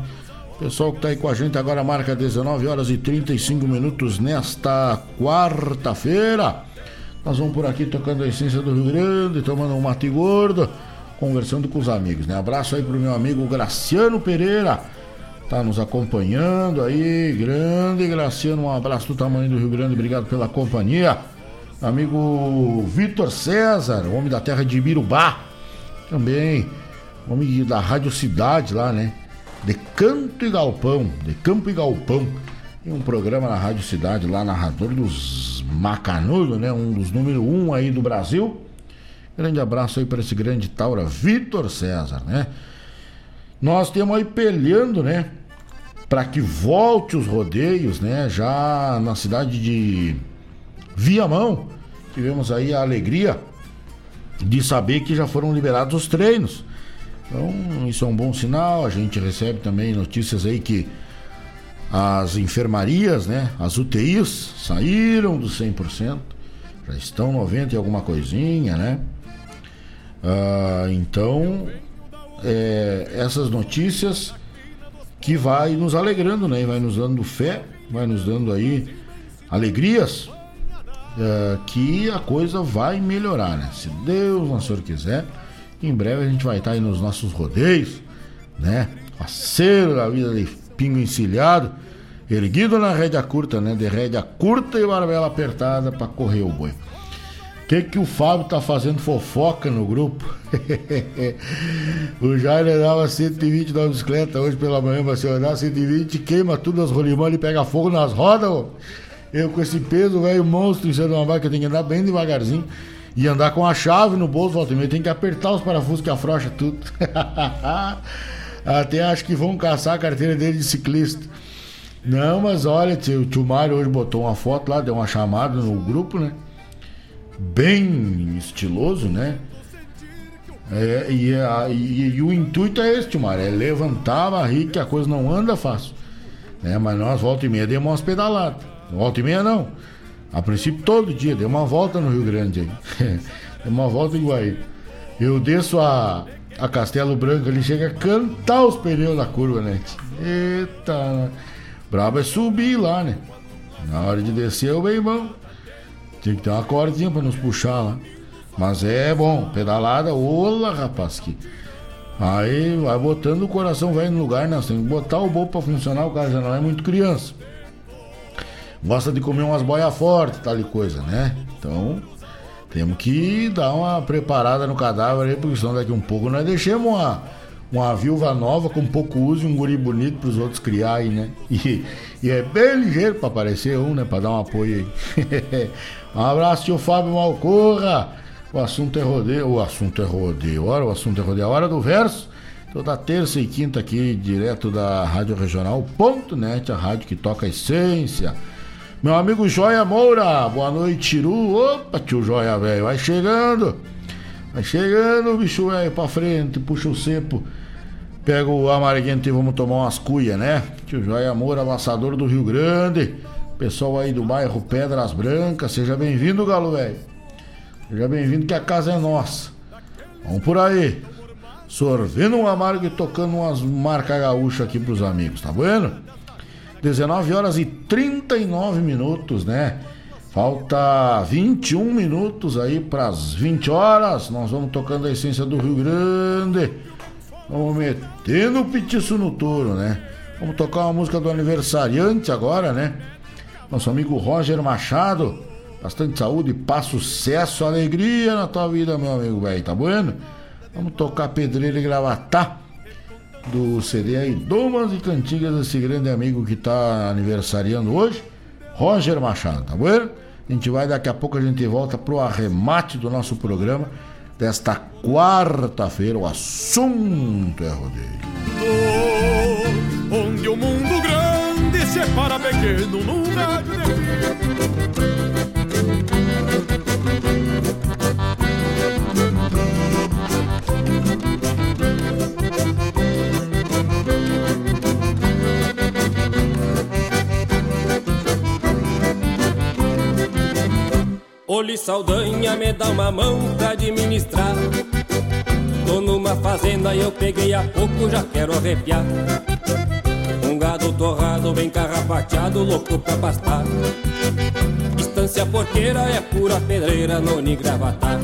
Pessoal que está aí com a gente agora marca 19 horas e 35 minutos nesta quarta-feira. Nós vamos por aqui tocando a essência do Rio Grande, tomando um mate gordo, conversando com os amigos, né? Abraço aí pro meu amigo Graciano Pereira, tá nos acompanhando aí, grande Graciano, um abraço do tamanho do Rio Grande, obrigado pela companhia. Amigo Vitor César, homem da terra de Ibirubá, também, homem da Rádio Cidade lá, né? de Canto e Galpão, de Campo e Galpão, em um programa na Rádio Cidade, lá narrador dos Macanudo, né? Um dos número um aí do Brasil. Grande abraço aí para esse grande Taura, Vitor César, né? Nós temos aí peleando, né? Para que volte os rodeios, né? Já na cidade de Viamão, tivemos aí a alegria de saber que já foram liberados os treinos. Então, isso é um bom sinal. A gente recebe também notícias aí que as enfermarias, né, as UTIs saíram dos 100%, já estão 90 e alguma coisinha, né? Ah, então, é, essas notícias que vai nos alegrando, né? Vai nos dando fé, vai nos dando aí alegrias é, que a coisa vai melhorar, né? Se Deus, o Senhor quiser, em breve a gente vai estar aí nos nossos rodeios, né? Parceiro da vida de pingo encilhado, erguido na rédea curta, né? De rédea curta e barbela apertada para correr o boi. Que, que o Fábio tá fazendo fofoca no grupo? o Jair dava 120 na bicicleta hoje pela manhã, mas se andar 120, queima tudo as rolimãs e pega fogo nas rodas. Ó. Eu com esse peso, velho, monstro em uma bike, eu tenho que andar bem devagarzinho. E andar com a chave no bolso, volta e tem que apertar os parafusos que afrouxa tudo. Até acho que vão caçar a carteira dele de ciclista. Não, mas olha, o tio Mário hoje botou uma foto lá, deu uma chamada no grupo, né? Bem estiloso, né? É, e, a, e, e, o intuito é tio Mário, é levantar a barriga que a coisa não anda fácil. Né? Mas nós, volta e meia, demos umas pedaladas. Volta e meia não. A princípio todo dia, deu uma volta no Rio Grande aí. deu uma volta em Guaíba. Eu desço a, a Castelo Branco, ele chega a cantar os pneus da curva, né? Eita, brabo é subir lá, né? Na hora de descer é o bem bom. Tem que ter uma cordinha pra nos puxar lá. Mas é bom, pedalada, olá rapaz, que. Aí vai botando o coração velho no lugar, né? Você tem que botar o bolo pra funcionar, o cara já não é muito criança gosta de comer umas boias fortes, tal e coisa, né? Então, temos que dar uma preparada no cadáver aí, porque senão daqui um pouco nós deixamos uma, uma viúva nova com pouco uso e um guri bonito para os outros criar aí, né? E, e é bem ligeiro para aparecer um, né? Para dar um apoio aí. um abraço, tio Fábio Malcorra. O assunto é rodeio. O assunto é rodeio. Ora, o assunto é rodeio. A hora do verso. Toda terça e quinta aqui, direto da Rádio Regional.net, a rádio que toca a essência meu amigo Joia Moura, boa noite, Tiru. Opa, tio Joia, velho, vai chegando. Vai chegando, bicho velho, pra frente, puxa o cepo. Pega o amarguento e vamos tomar umas cuias, né? Tio Joia Moura, amassador do Rio Grande. Pessoal aí do bairro Pedras Brancas, seja bem-vindo, galo velho. Seja bem-vindo que a casa é nossa. Vamos por aí. Sorvendo um amargo e tocando umas marcas gaúchas aqui pros amigos, tá bueno? 19 horas e 39 minutos, né? Falta 21 minutos aí para as 20 horas. Nós vamos tocando a essência do Rio Grande. Vamos metendo o petiço no touro, né? Vamos tocar uma música do aniversariante agora, né? Nosso amigo Roger Machado. Bastante saúde, paz, sucesso, alegria na tua vida, meu amigo velho, tá bueno? Vamos tocar Pedreira e Gravatar do CD aí, Domas e Cantigas desse grande amigo que está aniversariando hoje, Roger Machado, tá bom? A gente vai, daqui a pouco a gente volta pro arremate do nosso programa desta quarta-feira. O assunto é rodeio. Onde o mundo grande separa pequeno num rádio Olhe Saldanha me dá uma mão pra administrar. Tô numa fazenda e eu peguei há pouco, já quero arrepiar torrado, bem carrapateado, louco pra pastar Estância porqueira é pura pedreira, noni gravatar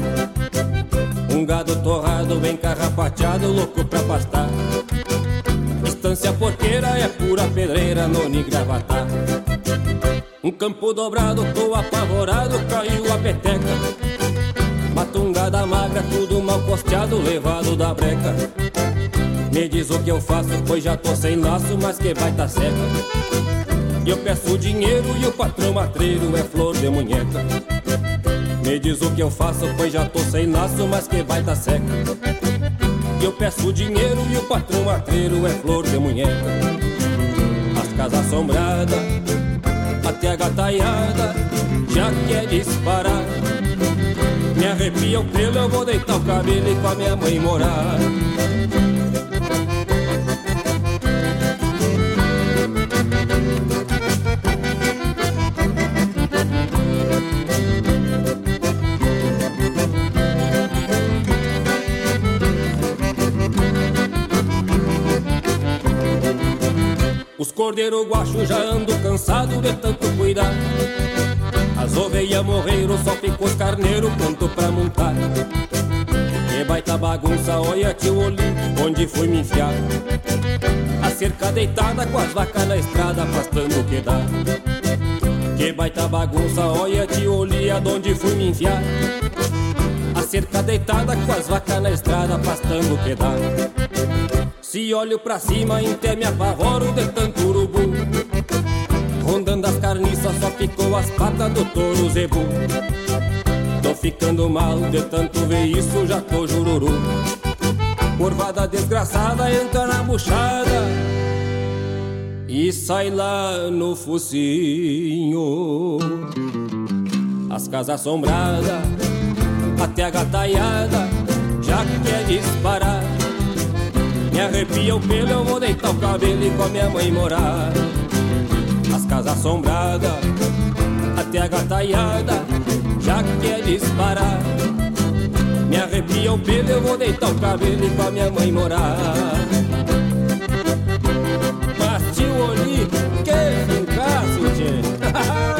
Um gado torrado, bem carrapateado, louco pra pastar Estância porqueira é pura pedreira, noni gravatar um campo dobrado, tô apavorado, caiu a peteca. Matungada magra, tudo mal costeado, levado da breca Me diz o que eu faço, pois já tô sem laço, mas que vai tá seca. Eu peço dinheiro e o patrão matreiro é flor de munheca. Me diz o que eu faço, pois já tô sem laço, mas que vai tá seca. Eu peço dinheiro e o patrão matreiro é flor de munheca. As casas assombradas, até a gataiada, já quer disparar. Me arrepia o pelo, eu vou deitar o cabelo e com a minha mãe morar. Os cordeiros guachos já ando cansado de tanto cuidar. As ovelhas morreram, só ficou os carneiros pronto pra montar. Que baita bagunça, olha tio Olim, onde fui me enfiar. A cerca deitada com as vacas na estrada, pastando o que dá. Que baita bagunça, olha tio Olim, aonde fui me enfiar. Cerca deitada com as vacas na estrada, pastando o que dá. Se olho pra cima, até me apavoro de tanto urubu. Rondando as carniças, só ficou as patas do touro zebu. Tô ficando mal de tanto ver isso, já tô jururu. Curvada desgraçada entra na buchada e sai lá no focinho. As casas assombradas, até a gataiada já quer disparar. Me arrepia o pelo, eu vou deitar o cabelo e com a minha mãe morar. As casas assombradas, até a gataiada já quer disparar. Me arrepia o pelo, eu vou deitar o cabelo e com a minha mãe morar. Mas tio Oli, que fincaço, tchê.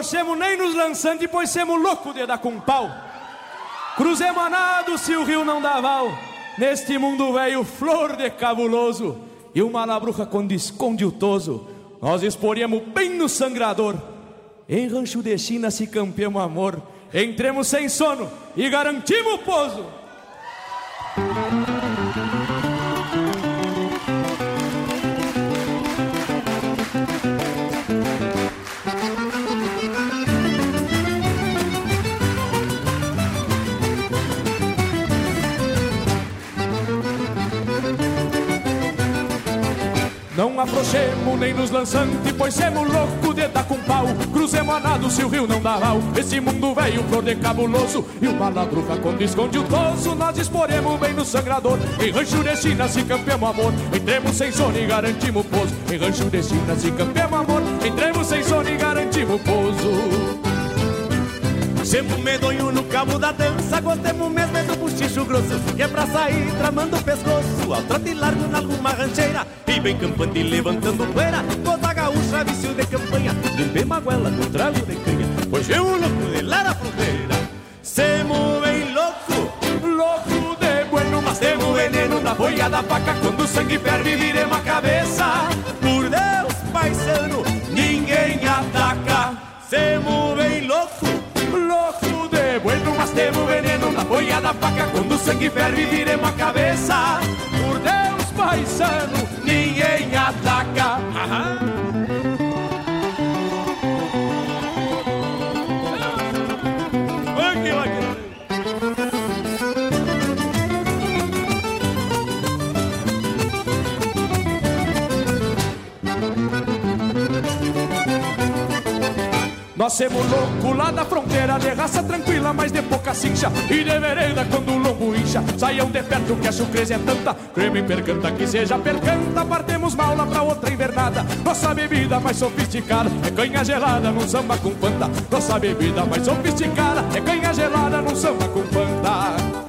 Afrouxemos nem nos lançantes, pois semos louco de dar com pau. Cruzemos a nado se o rio não dá val. Neste mundo velho, flor de cabuloso. E uma labruja quando esconde o toso, nós exporíamos bem no sangrador. Em rancho de China se campeamos amor. Entremos sem sono e garantimos o pouso. Afrouxemos nem nos lançantes, pois semos louco de dar com pau. Cruzemos a nado se o rio não dá mal. Esse mundo velho, flor de cabuloso. E o malabruca quando esconde o toso, nós exporemos bem no sangrador. Em rancho de China se campeamos amor. Entremos sem sono e garantimos pouso. Em rancho de China se campeamos amor. Entremos sem sono e garantimos pouso. Semos medonho no cabo da dança, gostemos mesmo é do buchicho grosso, que é pra sair tramando o pescoço, ao trote largo na alguma rancheira, e bem campante levantando poeira, toda gaúcha, vício de campanha, limpei maguela com trago de canha, hoje eu louco de lá na fronteira. Semos bem louco, louco de bueno, mas temos veneno na boia da faca, quando o sangue ferve viremos a cabeça, por Deus, paisano, ninguém ataca, semos bem louco, bueno, mas temo veneno na boia da faca. Quando o sangue ferve, viremos a cabeça. Por Deus, paisano, ninguém semos louco lá da fronteira, de raça tranquila, mas de pouca cincha. E de vereda quando o lombo incha, saiam de perto que a surpresa é tanta. Creme percanta que seja percanta, partemos mal lá pra outra invernada. Nossa bebida mais sofisticada é canha gelada num samba com panta. Nossa bebida mais sofisticada é canha gelada num samba com panta.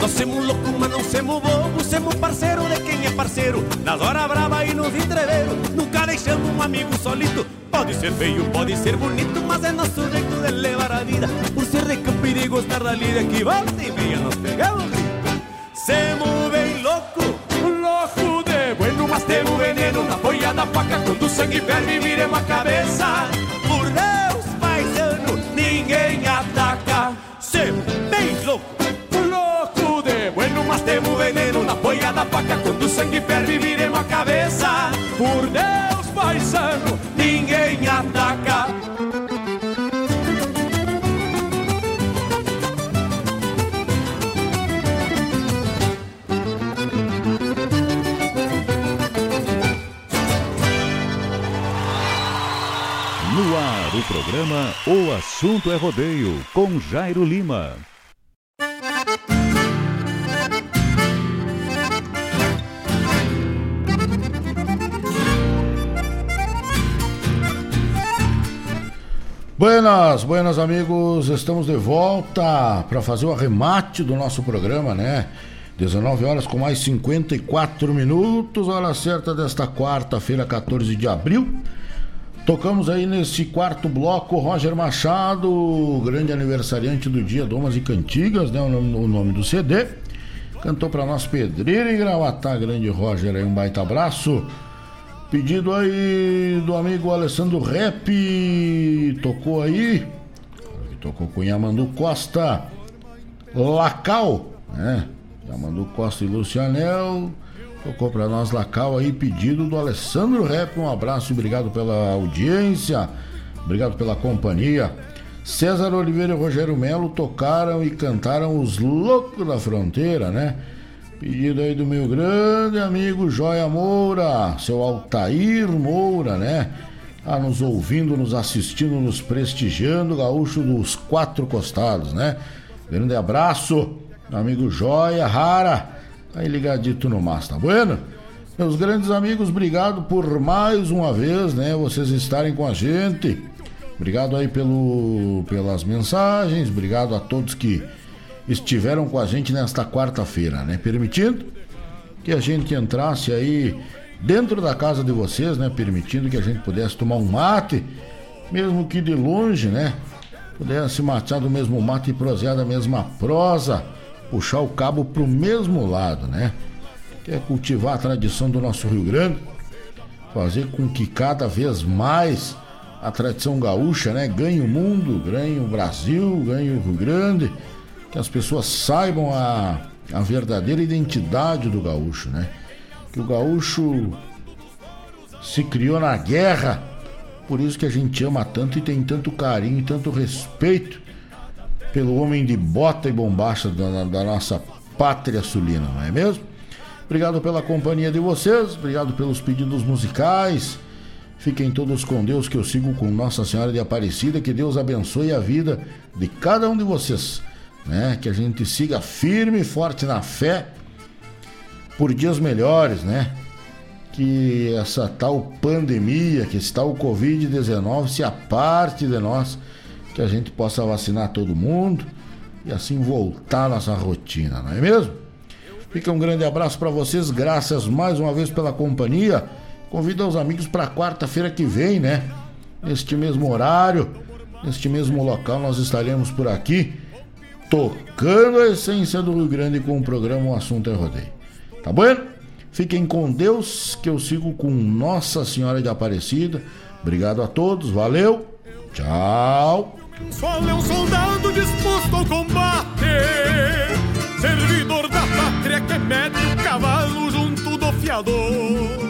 Nós semos louco, mas não semos bobo, semos parceiro de quem é parceiro. Nas horas brava e nos entreveros, nunca deixamos um amigo solito. Pode ser feio, pode ser bonito, mas é nosso jeito de levar a vida. Por ser de campo e de gostar da lida, que volta e meia nós pegamos grito. Semos bem louco, louco de bueno, mas temos veneno na folha da faca. Quando o sangue ferve, viremos a cabeça. Por Deus, paisano, ninguém ataca. Semos cabeça. Por Deus, paisano, ninguém ataca. No ar, o programa O Assunto é Rodeio, com Jairo Lima. Buenas, buenas amigos, estamos de volta para fazer o arremate do nosso programa, né? 19 horas com mais 54 minutos, hora certa desta quarta-feira, 14 de abril. Tocamos aí nesse quarto bloco Roger Machado, grande aniversariante do dia Domas e Cantigas, né? O nome, o nome do CD. Cantou para nós Pedreira e Gravatar, grande Roger aí, um baita abraço. Pedido aí do amigo Alessandro Rep, tocou aí, tocou com Yamandu Costa, Lacal, né? Yamandu Costa e Lucianel, tocou para nós Lacal aí, pedido do Alessandro Rep, um abraço, obrigado pela audiência, obrigado pela companhia. César Oliveira e Rogério Melo tocaram e cantaram Os Loucos da Fronteira, né? Pedido aí do meu grande amigo Joia Moura, seu Altair Moura, né? Tá nos ouvindo, nos assistindo, nos prestigiando, gaúcho dos quatro costados, né? Grande abraço, amigo Joia, Rara, aí ligadito no mas, tá bueno? Meus grandes amigos, obrigado por mais uma vez, né? Vocês estarem com a gente. Obrigado aí pelo, pelas mensagens, obrigado a todos que estiveram com a gente nesta quarta-feira, né? Permitindo que a gente entrasse aí dentro da casa de vocês, né? Permitindo que a gente pudesse tomar um mate, mesmo que de longe, né? Pudesse matear do mesmo mate e prosear da mesma prosa, puxar o cabo pro mesmo lado, né? Que é cultivar a tradição do nosso Rio Grande, fazer com que cada vez mais a tradição gaúcha, né? Ganhe o mundo, ganhe o Brasil, ganhe o Rio Grande que as pessoas saibam a, a verdadeira identidade do gaúcho, né? Que o gaúcho se criou na guerra, por isso que a gente ama tanto e tem tanto carinho e tanto respeito pelo homem de bota e bombacha da, da nossa pátria sulina, não é mesmo? Obrigado pela companhia de vocês, obrigado pelos pedidos musicais. Fiquem todos com Deus, que eu sigo com Nossa Senhora de Aparecida. Que Deus abençoe a vida de cada um de vocês né? Que a gente siga firme e forte na fé por dias melhores, né? Que essa tal pandemia, que esse tal Covid-19 se aparte de nós, que a gente possa vacinar todo mundo e assim voltar à nossa rotina, não é mesmo? Fica um grande abraço para vocês, graças mais uma vez pela companhia. Convido os amigos para quarta-feira que vem, né? Neste mesmo horário, neste mesmo local, nós estaremos por aqui tocando a essência do Rio Grande com o programa O Assunto é Rodeio. Tá bom? Fiquem com Deus, que eu sigo com Nossa Senhora de Aparecida. Obrigado a todos, valeu, tchau. Sou um soldado disposto ao combate, servidor da pátria que mete o cavalo junto do fiador.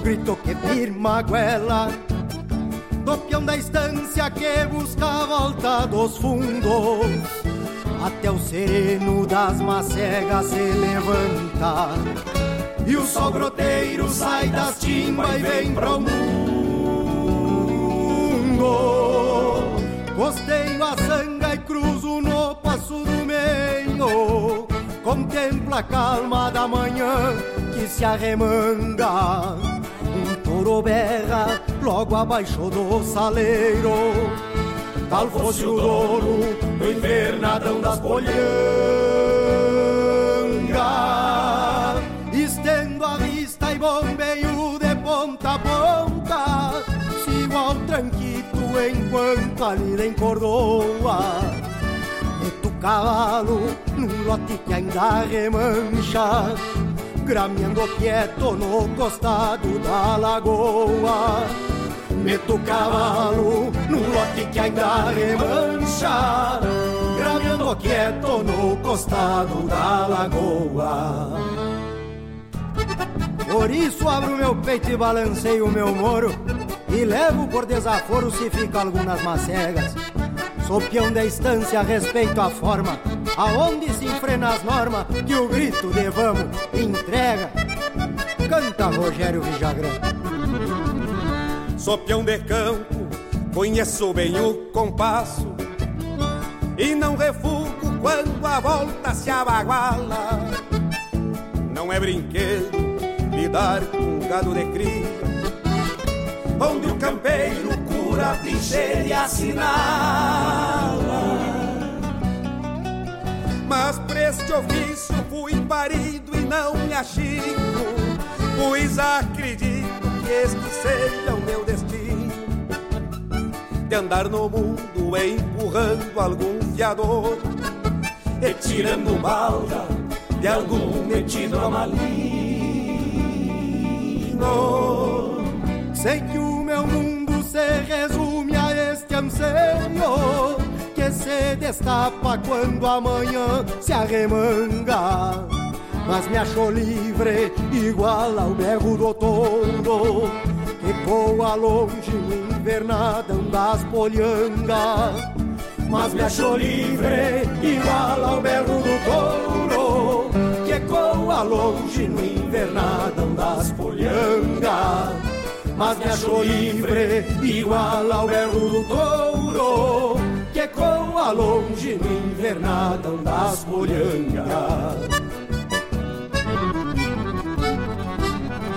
Grito que firma a goela. Do peão da estância que busca a volta dos fundos. Até o sereno das macegas se levanta. E o sol groteiro sai das timbas e vem pro mundo. Costeio a sanga e cruzo no passo do meio. Contempla a calma da manhã que se arremanga touro berra logo abaixo do saleiro. Tal fosse o douro no invernadão das bolhangas Estendo a vista e bombeio de ponta a ponta. Sigo ao tranquito enquanto a lida encordoa. Meto o cavalo num lote que ainda remancha grameando quieto no costado da lagoa. Meto o cavalo num lote que ainda remancha, grameando quieto no costado da lagoa. Por isso abro meu peito e balanceio o meu moro, e levo por desaforo se fica algumas macegas. Sou peão da estância, respeito a forma, aonde se enfrena as normas, que o grito de vamos entrega. Canta Rogério Vijagrã. Sou peão de campo, conheço bem o compasso e não refugo quando a volta se abaguala. Não é brinquedo lidar com gado de cria, onde o campeiro cura, trincheira e assinala. Mas pra este ofício fui parido e não me achico, pois acredito que este seja o meu destino. De andar no mundo empurrando algum fiador e tirando balda de algum metido a maligno. Sei que o meu mundo se resume a este anseio que se destapa quando amanhã se arremanga. Mas me achou livre, igual ao berro do touro, que voa longe no invernadão das polhangas. Mas me achou livre, igual ao berro do touro, que ecoa longe no invernadão das polhangas. Mas me achou livre, igual ao berro do touro, que ecoa longe no invernadão das polhangas.